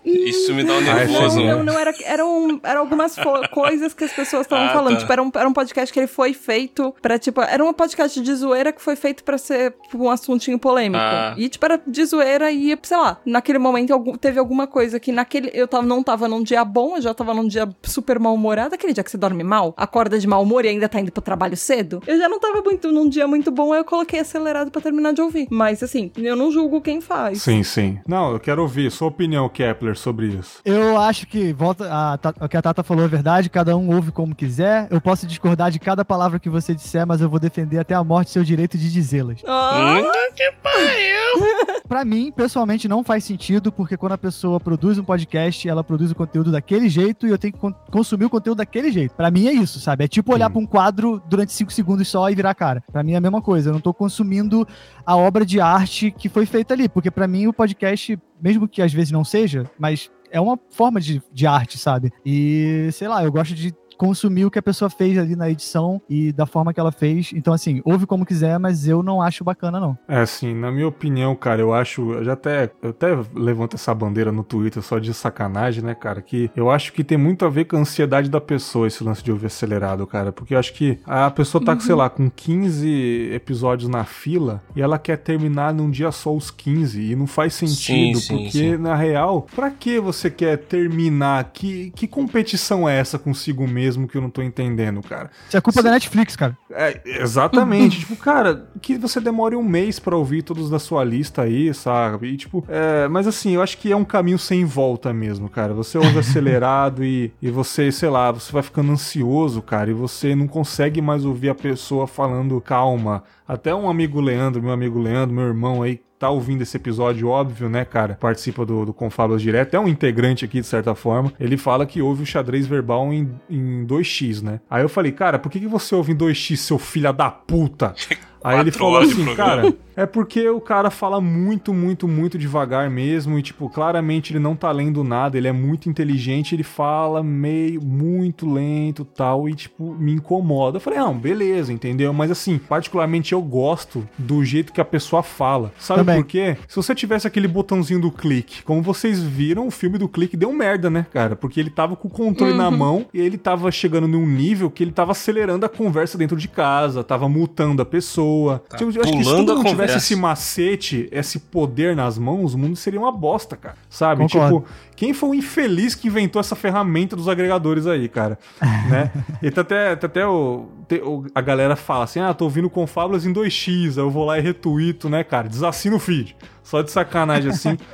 Isso me dá um nervoso. né? Não, não, era, eram, eram algumas [laughs] coisas que as pessoas estavam Ah, falando. tá. Tipo, era um, era um podcast que ele foi feito pra, tipo, era um podcast de zoeira que foi feito pra ser um assuntinho polêmico. Ah. E, tipo, era de zoeira e, sei lá, naquele momento algum- teve alguma coisa que naquele. Eu tava, não tava num dia bom, eu já tava num dia super mal-humorado. Aquele dia que você dorme mal, acorda de mau humor e ainda tá indo pro trabalho cedo. Eu já não tava muito num dia muito bom, aí eu coloquei acelerado pra terminar de ouvir. Mas, assim, eu não julgo quem faz. Sim, sim. Não, eu quero ouvir sua opinião, Kepler, sobre isso. Eu acho que volta a, o que a Tata falou é verdade, cada um ouve como quiser. Eu posso discordar de cada palavra que você disser, mas eu vou defender até a morte seu direito de dizê-las. Ah, Hum, que pariu! [laughs] Pra mim, pessoalmente, não faz sentido, porque quando a pessoa produz um podcast, ela produz o conteúdo daquele jeito e eu tenho que con- consumir o conteúdo daquele jeito. Pra mim é isso, sabe? É tipo olhar Sim. pra um quadro durante cinco segundos só e virar a cara. Pra mim é a mesma coisa. Eu não tô consumindo a obra de arte que foi feita ali, porque pra mim o podcast, mesmo que às vezes não seja, mas é uma forma de, de arte, sabe? E sei lá, eu gosto de consumir o que a pessoa fez ali na edição e da forma que ela fez. Então, assim, ouve como quiser, mas eu não acho bacana, não. É, assim, na minha opinião, cara, eu acho. Eu já até. Eu até levanto essa bandeira no Twitter só de sacanagem, né, cara? Que eu acho que tem muito a ver com a ansiedade da pessoa esse lance de ouvir acelerado, cara. Porque eu acho que a pessoa tá, sei lá, com 15 episódios na fila e ela quer terminar num dia só os 15. E não faz sentido, sim, porque, sim. na real, pra que você quer terminar? Que, que competição é essa consigo mesmo que eu não tô entendendo, cara? Isso é culpa da Netflix, cara. É, exatamente. [laughs] tipo, cara, que você demore um mês pra ouvir todos da sua lista aí, sabe? E, tipo, é, mas assim, eu acho que é um caminho sem volta mesmo, cara. Você ouve [laughs] acelerado e, e você, sei lá, você vai ficando ansioso, cara, e você não consegue mais ouvir a pessoa falando calma. Até um amigo Leandro, meu amigo Leandro, meu irmão aí, tá ouvindo esse episódio, óbvio, né, cara? Participa do, do Confablas Direto, é um integrante aqui, de certa forma. Ele fala que ouve o xadrez verbal em, em 2x, né? Aí eu falei, cara, por que, que você ouve em 2x, seu filho da puta? [laughs] Aí ele falou assim, cara, é porque o cara fala muito, muito, muito devagar mesmo e, tipo, claramente ele não tá lendo nada, ele é muito inteligente, ele fala meio, muito lento tal e, tipo, me incomoda. Eu falei, não, beleza, entendeu? Mas, assim, particularmente eu gosto do jeito que a pessoa fala. Sabe Também. por quê? Se você tivesse aquele botãozinho do clique, como vocês viram, o filme do clique deu merda, né, cara? Porque ele tava com o controle na mão e ele tava chegando num nível que ele tava acelerando a conversa dentro de casa, tava multando a pessoa. Tipo, eu acho que se pulando todo mundo tivesse esse macete, esse poder nas mãos, o mundo seria uma bosta, cara. Sabe? Concordo. Tipo, quem foi o infeliz que inventou essa ferramenta dos agregadores aí, cara? [laughs] né? E tá até, tá até o, te- o- a galera fala assim: ah, tô ouvindo Confábulas em 2x, aí eu vou lá e retuito, né, cara? Desassina o feed. Só de sacanagem assim. [laughs]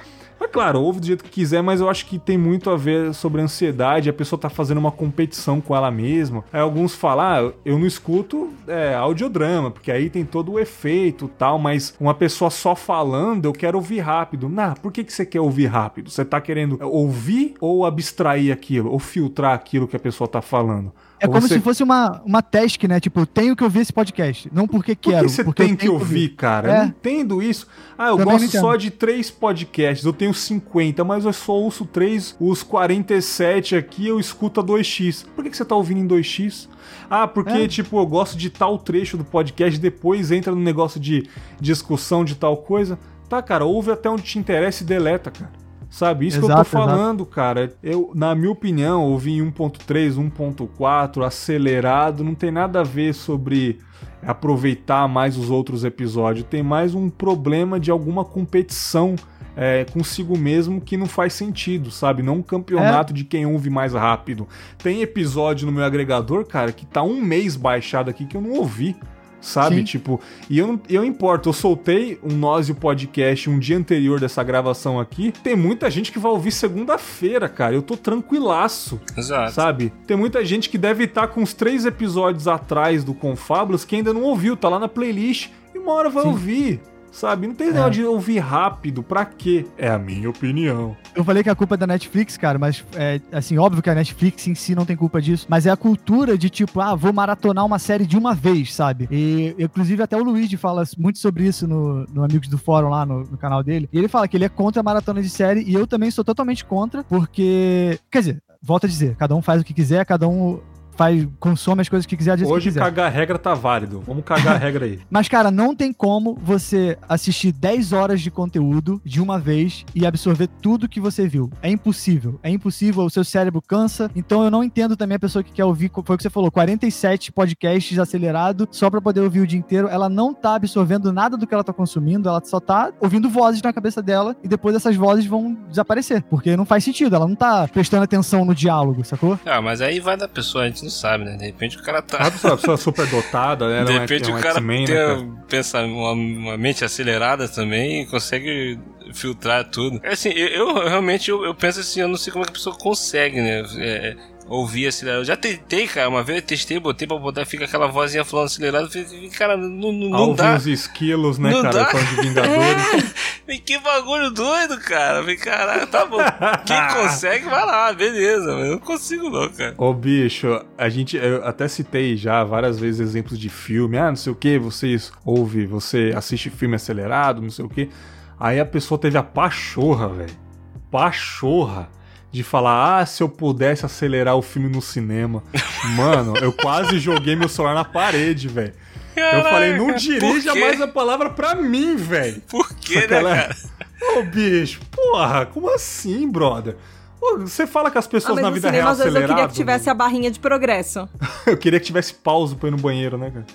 Claro, ouve do jeito que quiser, mas eu acho que tem muito a ver sobre ansiedade, a pessoa tá fazendo uma competição com ela mesma. Aí alguns falam, ah, eu não escuto é, audiodrama, porque aí tem todo o efeito e tal, mas uma pessoa só falando, eu quero ouvir rápido. Nah, por que, que você quer ouvir rápido? Você tá querendo ouvir ou abstrair aquilo, ou filtrar aquilo que a pessoa tá falando? É Ou como você- se fosse uma, uma task, né? Tipo, eu tenho que ouvir esse podcast. Não porque Por quero. que você porque eu tem que tenho ouvir, cara? É. Eu não entendo isso. Ah, eu Também gosto só de três podcasts, eu tenho 50, mas eu só ouço três, os 47 aqui eu escuto a 2x. Por que, que você tá ouvindo em 2x? Ah, porque, É. tipo, eu gosto de tal trecho do podcast, depois entra no negócio de discussão de tal coisa. Tá, cara, ouve até onde te interessa e deleta, cara. Sabe? Isso que eu Exato, tô falando, cara. Eu, na minha opinião, ouvir em 1.3, 1.4, acelerado, não tem nada a ver sobre aproveitar mais os outros episódios. Tem mais um problema de alguma competição é, consigo mesmo que não faz sentido, sabe? Não um campeonato de quem ouve mais rápido. Tem episódio no meu agregador, cara, que tá um mês baixado aqui que eu não ouvi. Sabe? Sim. Tipo, e eu eu importo, eu soltei um Nós e o podcast um dia anterior dessa gravação aqui. Tem muita gente que vai ouvir segunda-feira, cara. Eu tô tranquilaço. Exato. Sabe? Tem muita gente que deve estar com uns três episódios atrás do Confablas que ainda não ouviu, tá lá na playlist e uma hora vai Sim. ouvir. Sabe? Não tem negócio de ouvir rápido, pra quê? É a minha opinião. Eu falei que a culpa é da Netflix, cara, mas é assim, óbvio que a Netflix em si não tem culpa disso, mas é a cultura de tipo, ah, vou maratonar uma série de uma vez, sabe? E inclusive até o Luigi fala muito sobre isso no, no Amigos do Fórum lá no, no canal dele. E ele fala que ele é contra a maratona de série e eu também sou totalmente contra, porque, quer dizer, volta a dizer, cada um faz o que quiser, cada um faz, consome as coisas que quiser, Hoje que quiser. cagar a regra tá válido. Vamos cagar a regra aí. [laughs] Mas, cara, não tem como você assistir 10 horas de conteúdo de uma vez e absorver tudo que você viu. É impossível. É impossível, o seu cérebro cansa. Então eu não entendo também a pessoa que quer ouvir, foi o que você falou, 47 podcasts acelerado só pra poder ouvir o dia inteiro. Ela não tá absorvendo nada do que ela tá consumindo, ela só tá ouvindo vozes na cabeça dela e depois essas vozes vão desaparecer. Porque não faz sentido, ela não tá prestando atenção no diálogo, sacou? Ah, mas aí vai da pessoa, a gente não sabe, né? De repente o cara tá. Pessoa, a pessoa super dotada, né? [laughs] De é repente é o cara X-Men, tem né, pensa- uma, uma mente acelerada também e consegue filtrar tudo. É assim, eu, eu realmente eu, eu penso assim, eu não sei como é que a pessoa consegue, né? É, ouvir acelerado. Eu já tentei, cara, uma vez eu testei, botei pra botar, fica aquela vozinha falando acelerado, falei, cara, não, não, não dá. os esquilos, né, Não cara? dá. De Vingadores. [laughs] Falei, Que bagulho doido, cara. Falei, caralho, tá bom. Quem [laughs] consegue, vai lá, beleza. Mas eu não consigo não, cara. Ô, bicho, a gente, eu até citei já várias vezes exemplos de filme. Ah, não sei o que, vocês ouve, você assiste filme acelerado, não sei o que. Aí a pessoa teve a pachorra, velho. Pachorra. De falar, ah, se eu pudesse acelerar o filme no cinema. Mano, eu quase joguei meu celular na parede, velho. Eu falei, não dirija mais a palavra pra mim, velho. Por quê, né, Aquela- cara? Ô, bicho, porra, como assim, brother? Você fala que as Ah, pessoas mas na no vida cinema, real às vezes, eu queria que acelerado, tivesse a barrinha de progresso. [laughs] Eu queria que tivesse pausa pra ir no banheiro, né, cara?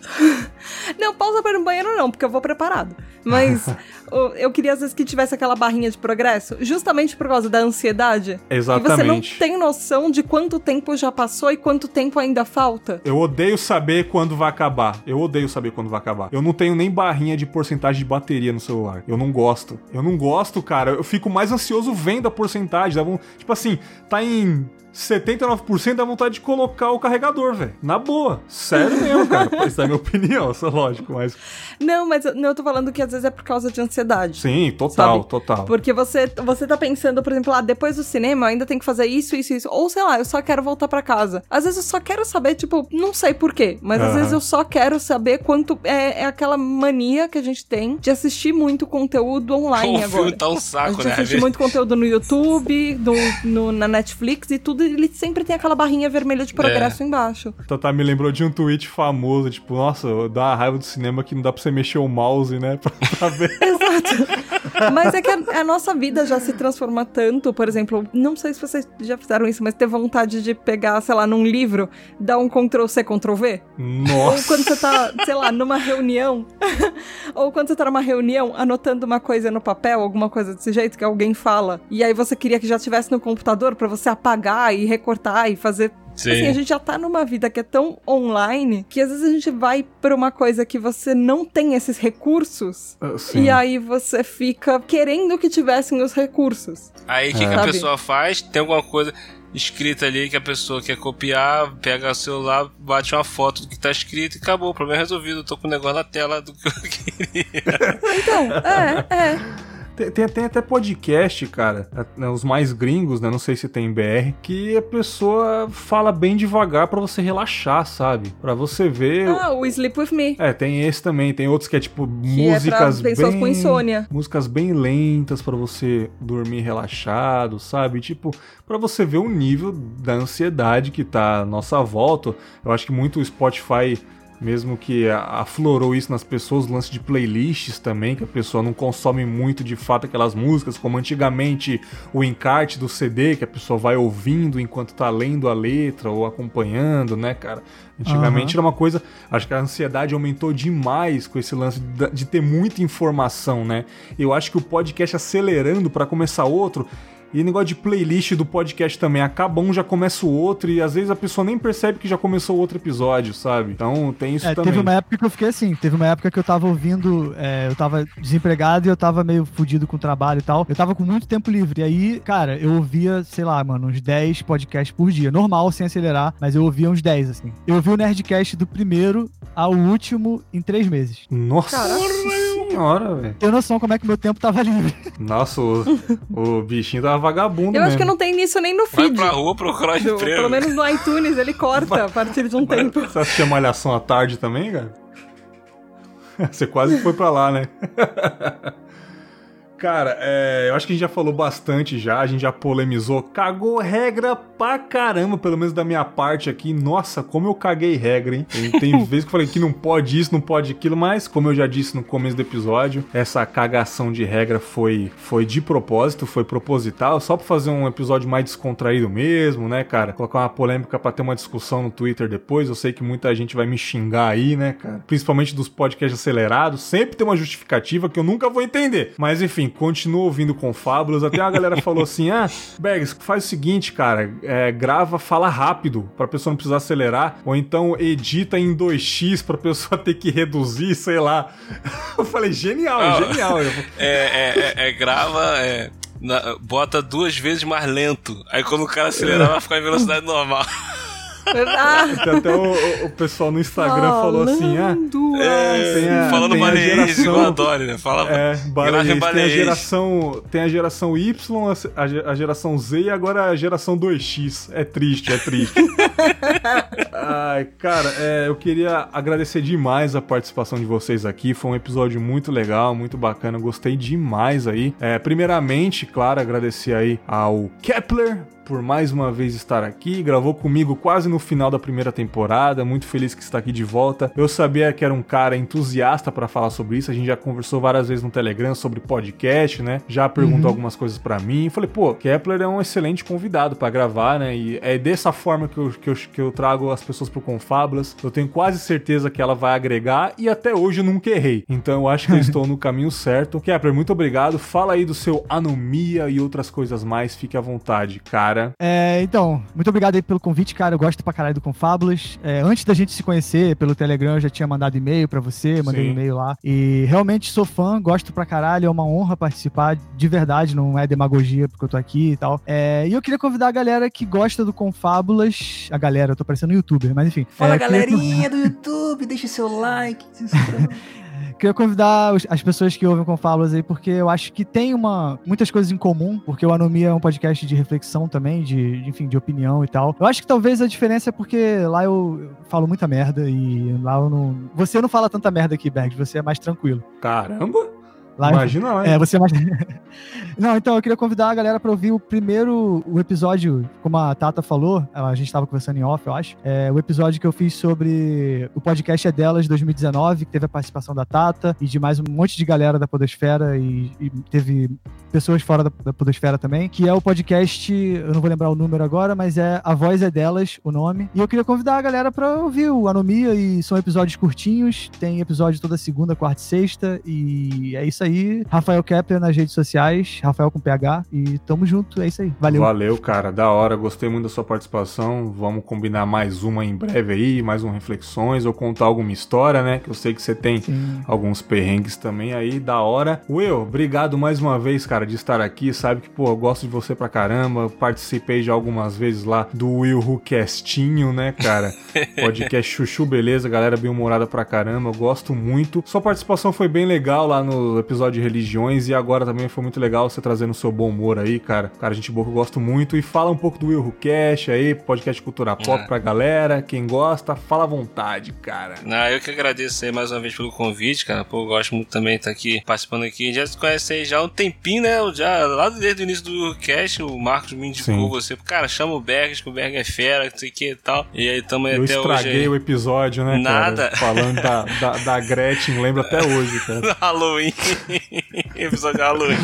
Não, pausa para ir no banheiro não, porque eu vou preparado. Mas [laughs] eu queria, às vezes, que tivesse aquela barrinha de progresso, justamente por causa da ansiedade. E você não Exatamente. tem noção de quanto tempo já passou e quanto tempo ainda falta. Eu odeio saber quando vai acabar. Eu odeio saber quando vai acabar. Eu não tenho nem barrinha de porcentagem de bateria no celular. Eu não gosto. Eu não gosto, cara. Eu fico mais ansioso vendo a porcentagem. Von- Tipo assim, tá em 79% dá vontade de colocar o carregador, velho. Na boa. Sério mesmo, cara. Essa é a minha opinião, isso é lógico, mas. Não, mas eu, não, eu tô falando que às vezes é por causa de ansiedade. Sim, total, Sabe? total. Porque você, você tá pensando, por exemplo, ah, depois do cinema eu ainda tenho que fazer isso, isso, isso. Ou sei lá, eu só quero voltar pra casa. Às vezes eu só quero saber, tipo, não sei porquê, mas às Aham. vezes eu só quero saber quanto. É, é aquela mania que a gente tem de assistir muito conteúdo online o agora. filme tá um A saco, gente né? assiste muito conteúdo no YouTube, no, no- na Netflix e tudo, ele sempre tem aquela barrinha vermelha de progresso embaixo. Tata me lembrou de um tweet famoso, tipo, nossa, dá uma raiva do cinema que não dá pra você mexer o mouse, né? [laughs] Pra, pra ver. [laughs] Exato. Mas é que a, a nossa vida já se transforma tanto, por exemplo, não sei se vocês já fizeram isso, mas ter vontade de pegar, sei lá, num livro, dar um Ctrl C, Ctrl V. Ou Nossa. quando você tá, sei lá, numa reunião. [laughs] Ou quando você tá numa reunião anotando uma coisa no papel, alguma coisa desse jeito que alguém fala. E aí você queria que já tivesse no computador pra você apagar e recortar e fazer. Sim. Assim, a gente já tá numa vida que é tão online que às vezes a gente vai pra uma coisa que você não tem esses recursos. Assim, E aí você fica querendo que tivessem os recursos. Aí o que, É. que a pessoa faz? Tem alguma coisa escrita ali que a pessoa quer copiar, pega o celular, bate uma foto do que tá escrito e acabou. O problema é resolvido. Eu tô com o negócio na tela do que eu [laughs] queria. Então, é, é. Tem, tem, tem até podcast, cara, né, os mais gringos, né? Não sei se tem em BR, que a pessoa fala bem devagar pra você relaxar, sabe? Pra você ver. Ah, o Sleep With Me. É, tem esse também, tem outros que é tipo Que é pra músicas pessoas bem com insônia. músicas bem lentas pra você dormir relaxado, sabe? Tipo, pra você ver o nível da ansiedade que tá à nossa volta. Eu acho que muito o Spotify mesmo que aflorou isso nas pessoas, o lance de playlists também, que a pessoa não consome muito de fato aquelas músicas, como antigamente o encarte do CD, que a pessoa vai ouvindo enquanto tá lendo a letra ou acompanhando, né, cara? Antigamente era uma coisa. Acho que a ansiedade aumentou demais com esse lance da- de ter muita informação, né? Eu acho que o podcast acelerando pra começar outro. E negócio de playlist do podcast também. Acaba um, já começa o outro. E às vezes a pessoa nem percebe que já começou outro episódio, sabe? Então tem isso É, também. teve uma época que eu fiquei assim, teve uma época que eu tava ouvindo, é, eu tava desempregado e eu tava meio fudido com o trabalho e tal. Eu tava com muito tempo livre. E aí, cara, eu ouvia, sei lá, mano, uns 10 podcasts por dia. Normal, sem acelerar, mas eu ouvia uns 10, assim. Eu ouvi o Nerdcast do primeiro ao último em três meses. Nossa Caraca. senhora! senhora, velho. Tenho noção como é que meu tempo tava livre. Nossa, o, o bichinho tava vagabundo Eu acho mesmo. que não tem nisso nem no Vai feed. pra rua procurar emprego. pelo menos no iTunes ele corta a partir de um tempo. Você assistia Malhação à tarde também, cara? [laughs] Você quase foi pra lá, né? [laughs] Cara, é, eu acho que a gente já falou bastante já, a gente já polemizou, cagou regra pra caramba, pelo menos da minha parte aqui. Nossa, como eu caguei regra, hein? Tem, [laughs] vezes que eu falei que não pode isso, não pode aquilo, mas como eu já disse no começo do episódio, essa cagação de regra foi, foi de propósito, foi proposital, só pra fazer um episódio mais descontraído mesmo, né, cara? Colocar uma polêmica pra ter uma discussão no Twitter depois. Eu sei que muita gente vai me xingar aí, né, cara? Principalmente dos podcasts acelerados. Sempre tem uma justificativa que eu nunca vou entender. Mas enfim, continuo ouvindo com fábulas. Até a galera falou assim: ah, Bergs, faz o seguinte, cara, é, grava, fala rápido, pra pessoa não precisar acelerar, ou então edita em 2x pra pessoa ter que reduzir, sei lá. [laughs] Eu falei, genial, Ah. genial. [laughs] É, é, é, é, grava, é, na- bota duas vezes mais lento. Aí quando o cara acelerar, vai ficar em velocidade normal. [laughs] Ah, até o, o- pessoal no Instagram falou assim: ah. falando É, Tem a- falando tem a baleiês, geração- igual a Dory, né? Fala, É, baleiês. Tem a baleiês. geração, tem a geração Y, a, a geração Z e agora a geração 2X. É triste, é triste. [laughs] Ai, cara, é, eu queria agradecer demais a participação de vocês aqui. Foi um episódio muito legal, muito bacana. Gostei demais aí. É, primeiramente, claro, agradecer aí ao Kepler por mais uma vez estar aqui. Gravou comigo quase no final da primeira temporada. Muito feliz que está aqui de volta. Eu sabia que era um cara entusiasta para falar sobre isso. A gente já conversou várias vezes no Telegram sobre podcast, né? Já perguntou algumas coisas para mim. Falei, pô, Kepler é um excelente convidado para gravar, né? E é dessa forma que eu, que eu, que eu trago as pessoas pro Confábulas. Eu tenho quase certeza que ela vai agregar e até hoje eu nunca errei. Então eu acho que eu [laughs] estou no caminho certo. Kepler, muito obrigado. Fala aí do seu anomia e outras coisas mais. Fique à vontade, cara. É, então, muito obrigado aí pelo convite, cara. Eu gosto pra caralho do Confábulas. É, antes da gente se conhecer pelo Telegram, eu já tinha mandado e-mail pra você, mandei um e-mail lá. E realmente sou fã, gosto pra caralho. É uma honra participar, de verdade, não é demagogia porque eu tô aqui e tal. É, e eu queria convidar a galera que gosta do Confábulas. A galera, eu tô parecendo um youtuber, mas enfim. Fala É, queria- galerinha do YouTube, deixa seu like. [laughs] Queria convidar as pessoas que ouvem Confábulas aí, porque eu acho que tem uma, muitas coisas em comum, porque o Anomia é um podcast de reflexão também, de, enfim, de opinião e tal. Eu acho que talvez a diferença é porque lá eu falo muita merda e lá eu não. Você não fala tanta merda aqui, Berg, você é mais tranquilo. Caramba! Lá Imagina lá. É, você. [laughs] Não, então eu queria convidar a galera pra ouvir o primeiro o episódio, como a Tata falou, a gente tava conversando em off, eu acho. É, o episódio que eu fiz sobre o podcast é delas 2019, que teve a participação da Tata e de mais um monte de galera da Podosfera e, e teve pessoas fora da, da Podosfera também, que é o podcast, eu não vou lembrar o número agora, mas é A Voz é Delas, o nome. E eu queria convidar a galera pra ouvir o Anomia e são episódios curtinhos, tem episódio toda segunda, quarta e sexta e é isso aí. Rafael Kepler nas redes sociais, Rafael com PH e tamo junto, é isso aí. Valeu. Valeu, cara. Da hora. Gostei muito da sua participação. Vamos combinar mais uma em breve aí, mais um Reflexões, ou contar alguma história, né? Que eu sei que você tem Sim. alguns perrengues também aí, da hora. Will, obrigado mais uma vez, cara, de estar aqui. Sabe que, pô, eu gosto de você pra caramba. Participei já algumas vezes lá do Will Who Castinho, né, cara? [laughs] Podcast Chuchu Beleza, galera bem humorada pra caramba. Eu gosto muito. Sua participação foi bem legal lá no episódio de religiões e agora também foi muito legal você trazendo o seu bom humor aí, cara. Cara, gente boa que eu gosto muito. E fala um pouco do Will Who aí, podcast Cultura Pop É. pra galera. Quem gosta, fala à vontade, cara. Não, eu que agradeço aí mais uma vez pelo convite, cara. Pô, eu gosto muito também de estar aqui participando aqui. Já se conhece aí já há um tempinho, né? Eu Já lá desde o início do cast, o Marcos me indicou Sim. você. Cara, chama o Bergs, que o Berg é fera, não sei o que e tal. E aí tamo aí Eu até estraguei hoje. o episódio, né, Nada. cara? Falando da, da, da Gretchen, lembro até hoje, cara. [laughs] Halloween. Episódio de Halloween.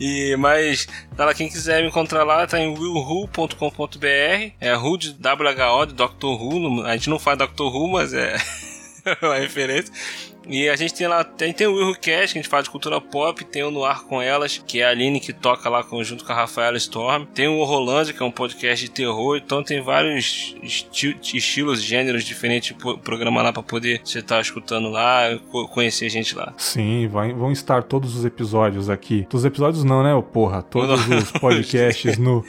E, mas, tá lá, quem quiser me encontrar lá, tá em willwho.com.br. É Who de WHO, de Doctor Who. A gente não faz Doctor Who, mas é [laughs] uma referência. E a gente tem lá, tem, tem o Will Who Cast, que a gente fala de cultura pop, tem o No Ar com Elas, que é a Aline que toca lá junto com a Rafaela Storm. Tem o Horrorlândia, que é um podcast de terror, então tem vários esti- estilos, gêneros diferentes programa lá pra poder você estar escutando lá, co- conhecer a gente lá. Sim, vai- vão estar todos os episódios aqui. Todos os episódios não, né, ô porra? Todos os [laughs] podcasts no,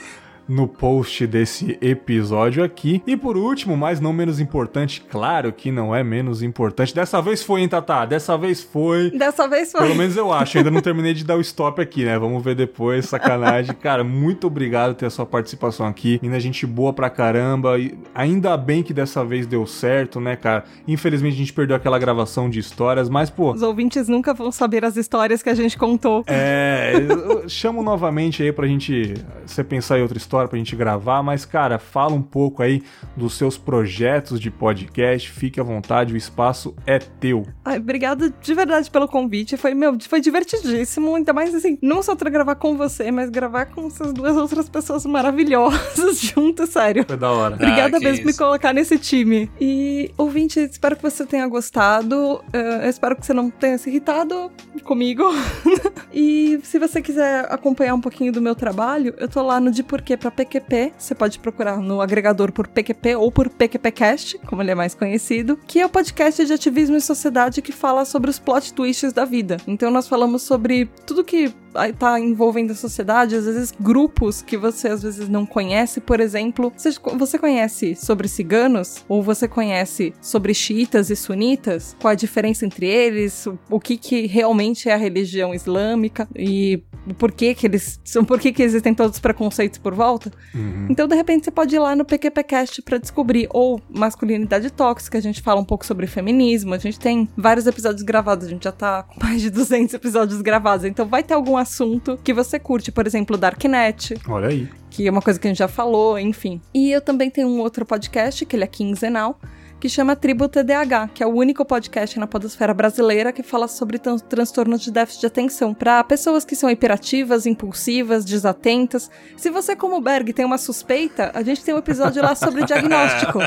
no post desse episódio aqui. E por último, mas não menos importante, claro que não é menos importante. Dessa vez foi, hein, Tatá? Dessa vez foi. Dessa vez foi. Pelo menos eu acho. Ainda não [laughs] terminei de dar o stop aqui, né? Vamos ver depois. Sacanagem. [laughs] Cara, muito obrigado por ter a sua participação aqui. Ainda gente boa pra caramba. E ainda bem que dessa vez deu certo, né, cara? Infelizmente a gente perdeu aquela gravação de histórias, mas, pô. Os ouvintes nunca vão saber as histórias que a gente contou. É, eu chamo novamente aí pra gente você pensar em outra história pra gente gravar, mas cara, fala um pouco aí dos seus projetos de podcast, fique à vontade, o espaço é teu. Ai, obrigado de verdade pelo convite, foi, meu, foi divertidíssimo, ainda mais assim, não só pra gravar com você, mas gravar com essas duas outras pessoas maravilhosas [laughs] juntas, sério. Foi da hora. Obrigada Ah, mesmo por me colocar nesse time. E, ouvinte, espero que você tenha gostado. eu espero que você não tenha se irritado comigo. [laughs] e se você quiser acompanhar um pouquinho do meu trabalho, eu tô lá no De Porquê PQP. Você pode procurar no agregador por PQP ou por PQPcast, como ele é mais conhecido, que é o podcast de ativismo e sociedade que fala sobre os plot twists da vida. Então nós falamos sobre tudo que tá envolvendo a sociedade, às vezes grupos que você às vezes não conhece, por exemplo, você, você conhece sobre ciganos ou você conhece sobre xiitas e sunitas? Qual a diferença entre eles? O, o que que realmente é a religião islâmica e o porquê que eles são, por que que existem todos os preconceitos por volta? Uhum. Então, de repente, você pode ir lá no PQPcast pra descobrir. Ou masculinidade tóxica, a gente fala um pouco sobre feminismo. A gente tem vários episódios gravados, a gente já tá com mais de 200 episódios gravados. Então, vai ter algum assunto que você curte, por exemplo, Darknet, Olha aí. que é uma coisa que a gente já falou, enfim. E eu também tenho um outro podcast, que ele é quinzenal, que chama Tribo TDAH, que é o único podcast na podosfera brasileira que fala sobre tran transtornos de déficit de atenção para pessoas que são hiperativas, impulsivas, desatentas. Se você, como Berg, tem uma suspeita, a gente tem um episódio lá sobre [laughs] diagnóstico.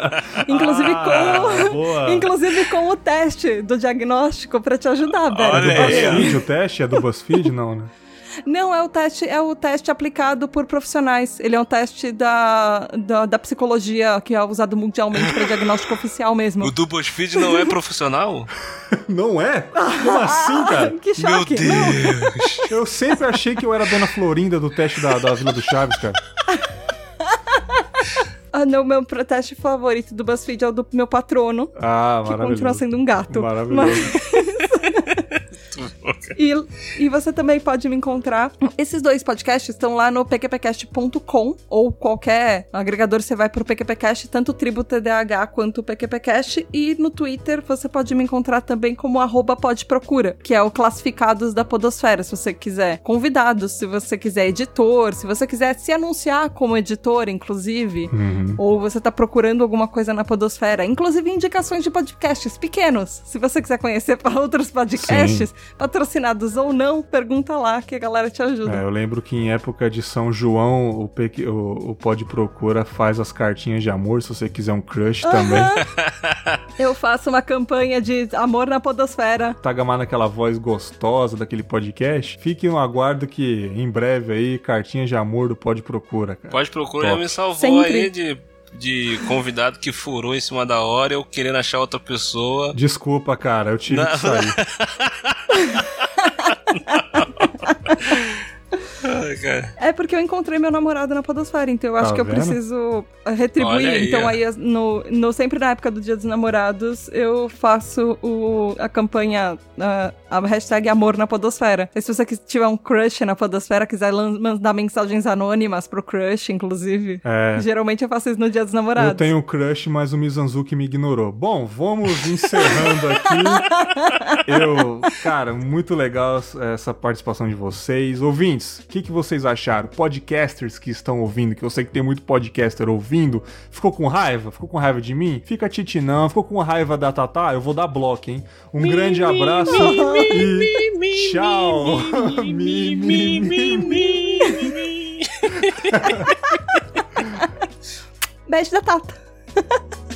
Inclusive Ah, com. Inclusive com o teste do diagnóstico para te ajudar, Berg. Olha Do aí, ó. BuzzFeed, o teste? É do BuzzFeed? Não, né? Não, é o teste, é o teste aplicado por profissionais. Ele é um teste da, da, da psicologia que é usado mundialmente para diagnóstico oficial mesmo. O do BuzzFeed não é profissional? [laughs] Não é? Como assim, cara? [laughs] que Meu choque! Não, Deus! Eu sempre achei que eu era a dona Florinda do teste da, da Vila do Chaves, cara. [laughs] ah, não, meu teste favorito do BuzzFeed é o do meu patrono, Ah, que maravilhoso. continua sendo um gato. Maravilhoso. [laughs] E, e você também pode me encontrar. Esses dois podcasts estão lá no pqpcast.com ou qualquer agregador você vai pro PQPcast, tanto o Tribo TDAH quanto o PQPcast. E no Twitter você pode me encontrar também como arroba podprocura, que é o classificados da podosfera, se você quiser convidados, se você quiser editor, se você quiser se anunciar como editor, inclusive. Uhum. Ou você tá procurando alguma coisa na podosfera, inclusive indicações de podcasts pequenos. Se você quiser conhecer para [laughs] outros podcasts, patrocinados ou não, pergunta lá que a galera te ajuda. É, eu lembro que em época de São João, o, Pequ- o, o Pod Procura faz as cartinhas de amor, se você quiser um crush também. [laughs] Eu faço uma campanha de amor na podosfera. Tagamar naquela voz gostosa daquele podcast. Fique no aguardo que em breve aí, cartinhas de amor do Pod Procura, cara. Pode Top. já me salvou Sempre. aí de, de convidado que furou em cima da hora, eu querendo achar outra pessoa. Desculpa, cara, eu tive Não. que sair. [laughs] [laughs] Ai, cara. É porque eu encontrei meu namorado na podosfera, então eu acho Tá que eu vendo? preciso eh, retribuir. Aí, então ó. aí, no, no- sempre na época do Dia dos Namorados, eu faço o, a campanha, a, a hashtag amor na podosfera. E se você tiver um crush na podosfera, quiser mandar mensagens anônimas pro crush, inclusive, É. geralmente eu faço isso no Dia dos Namorados. Eu tenho um crush, mas o Mizanzuki me ignorou. Bom, vamos encerrando aqui. [laughs] Eu, cara, muito legal essa participação de vocês. Ouvintes, o que, que vocês acharam? Podcasters que estão ouvindo, que eu sei que tem muito podcaster ouvindo, ficou com raiva? Ficou com raiva de mim? Fica Titi não, ficou com raiva da Tatá? Eu vou dar bloco, hein? Um grande abraço e tchau. Mi, mi, mi, mi. Beijo da Tata.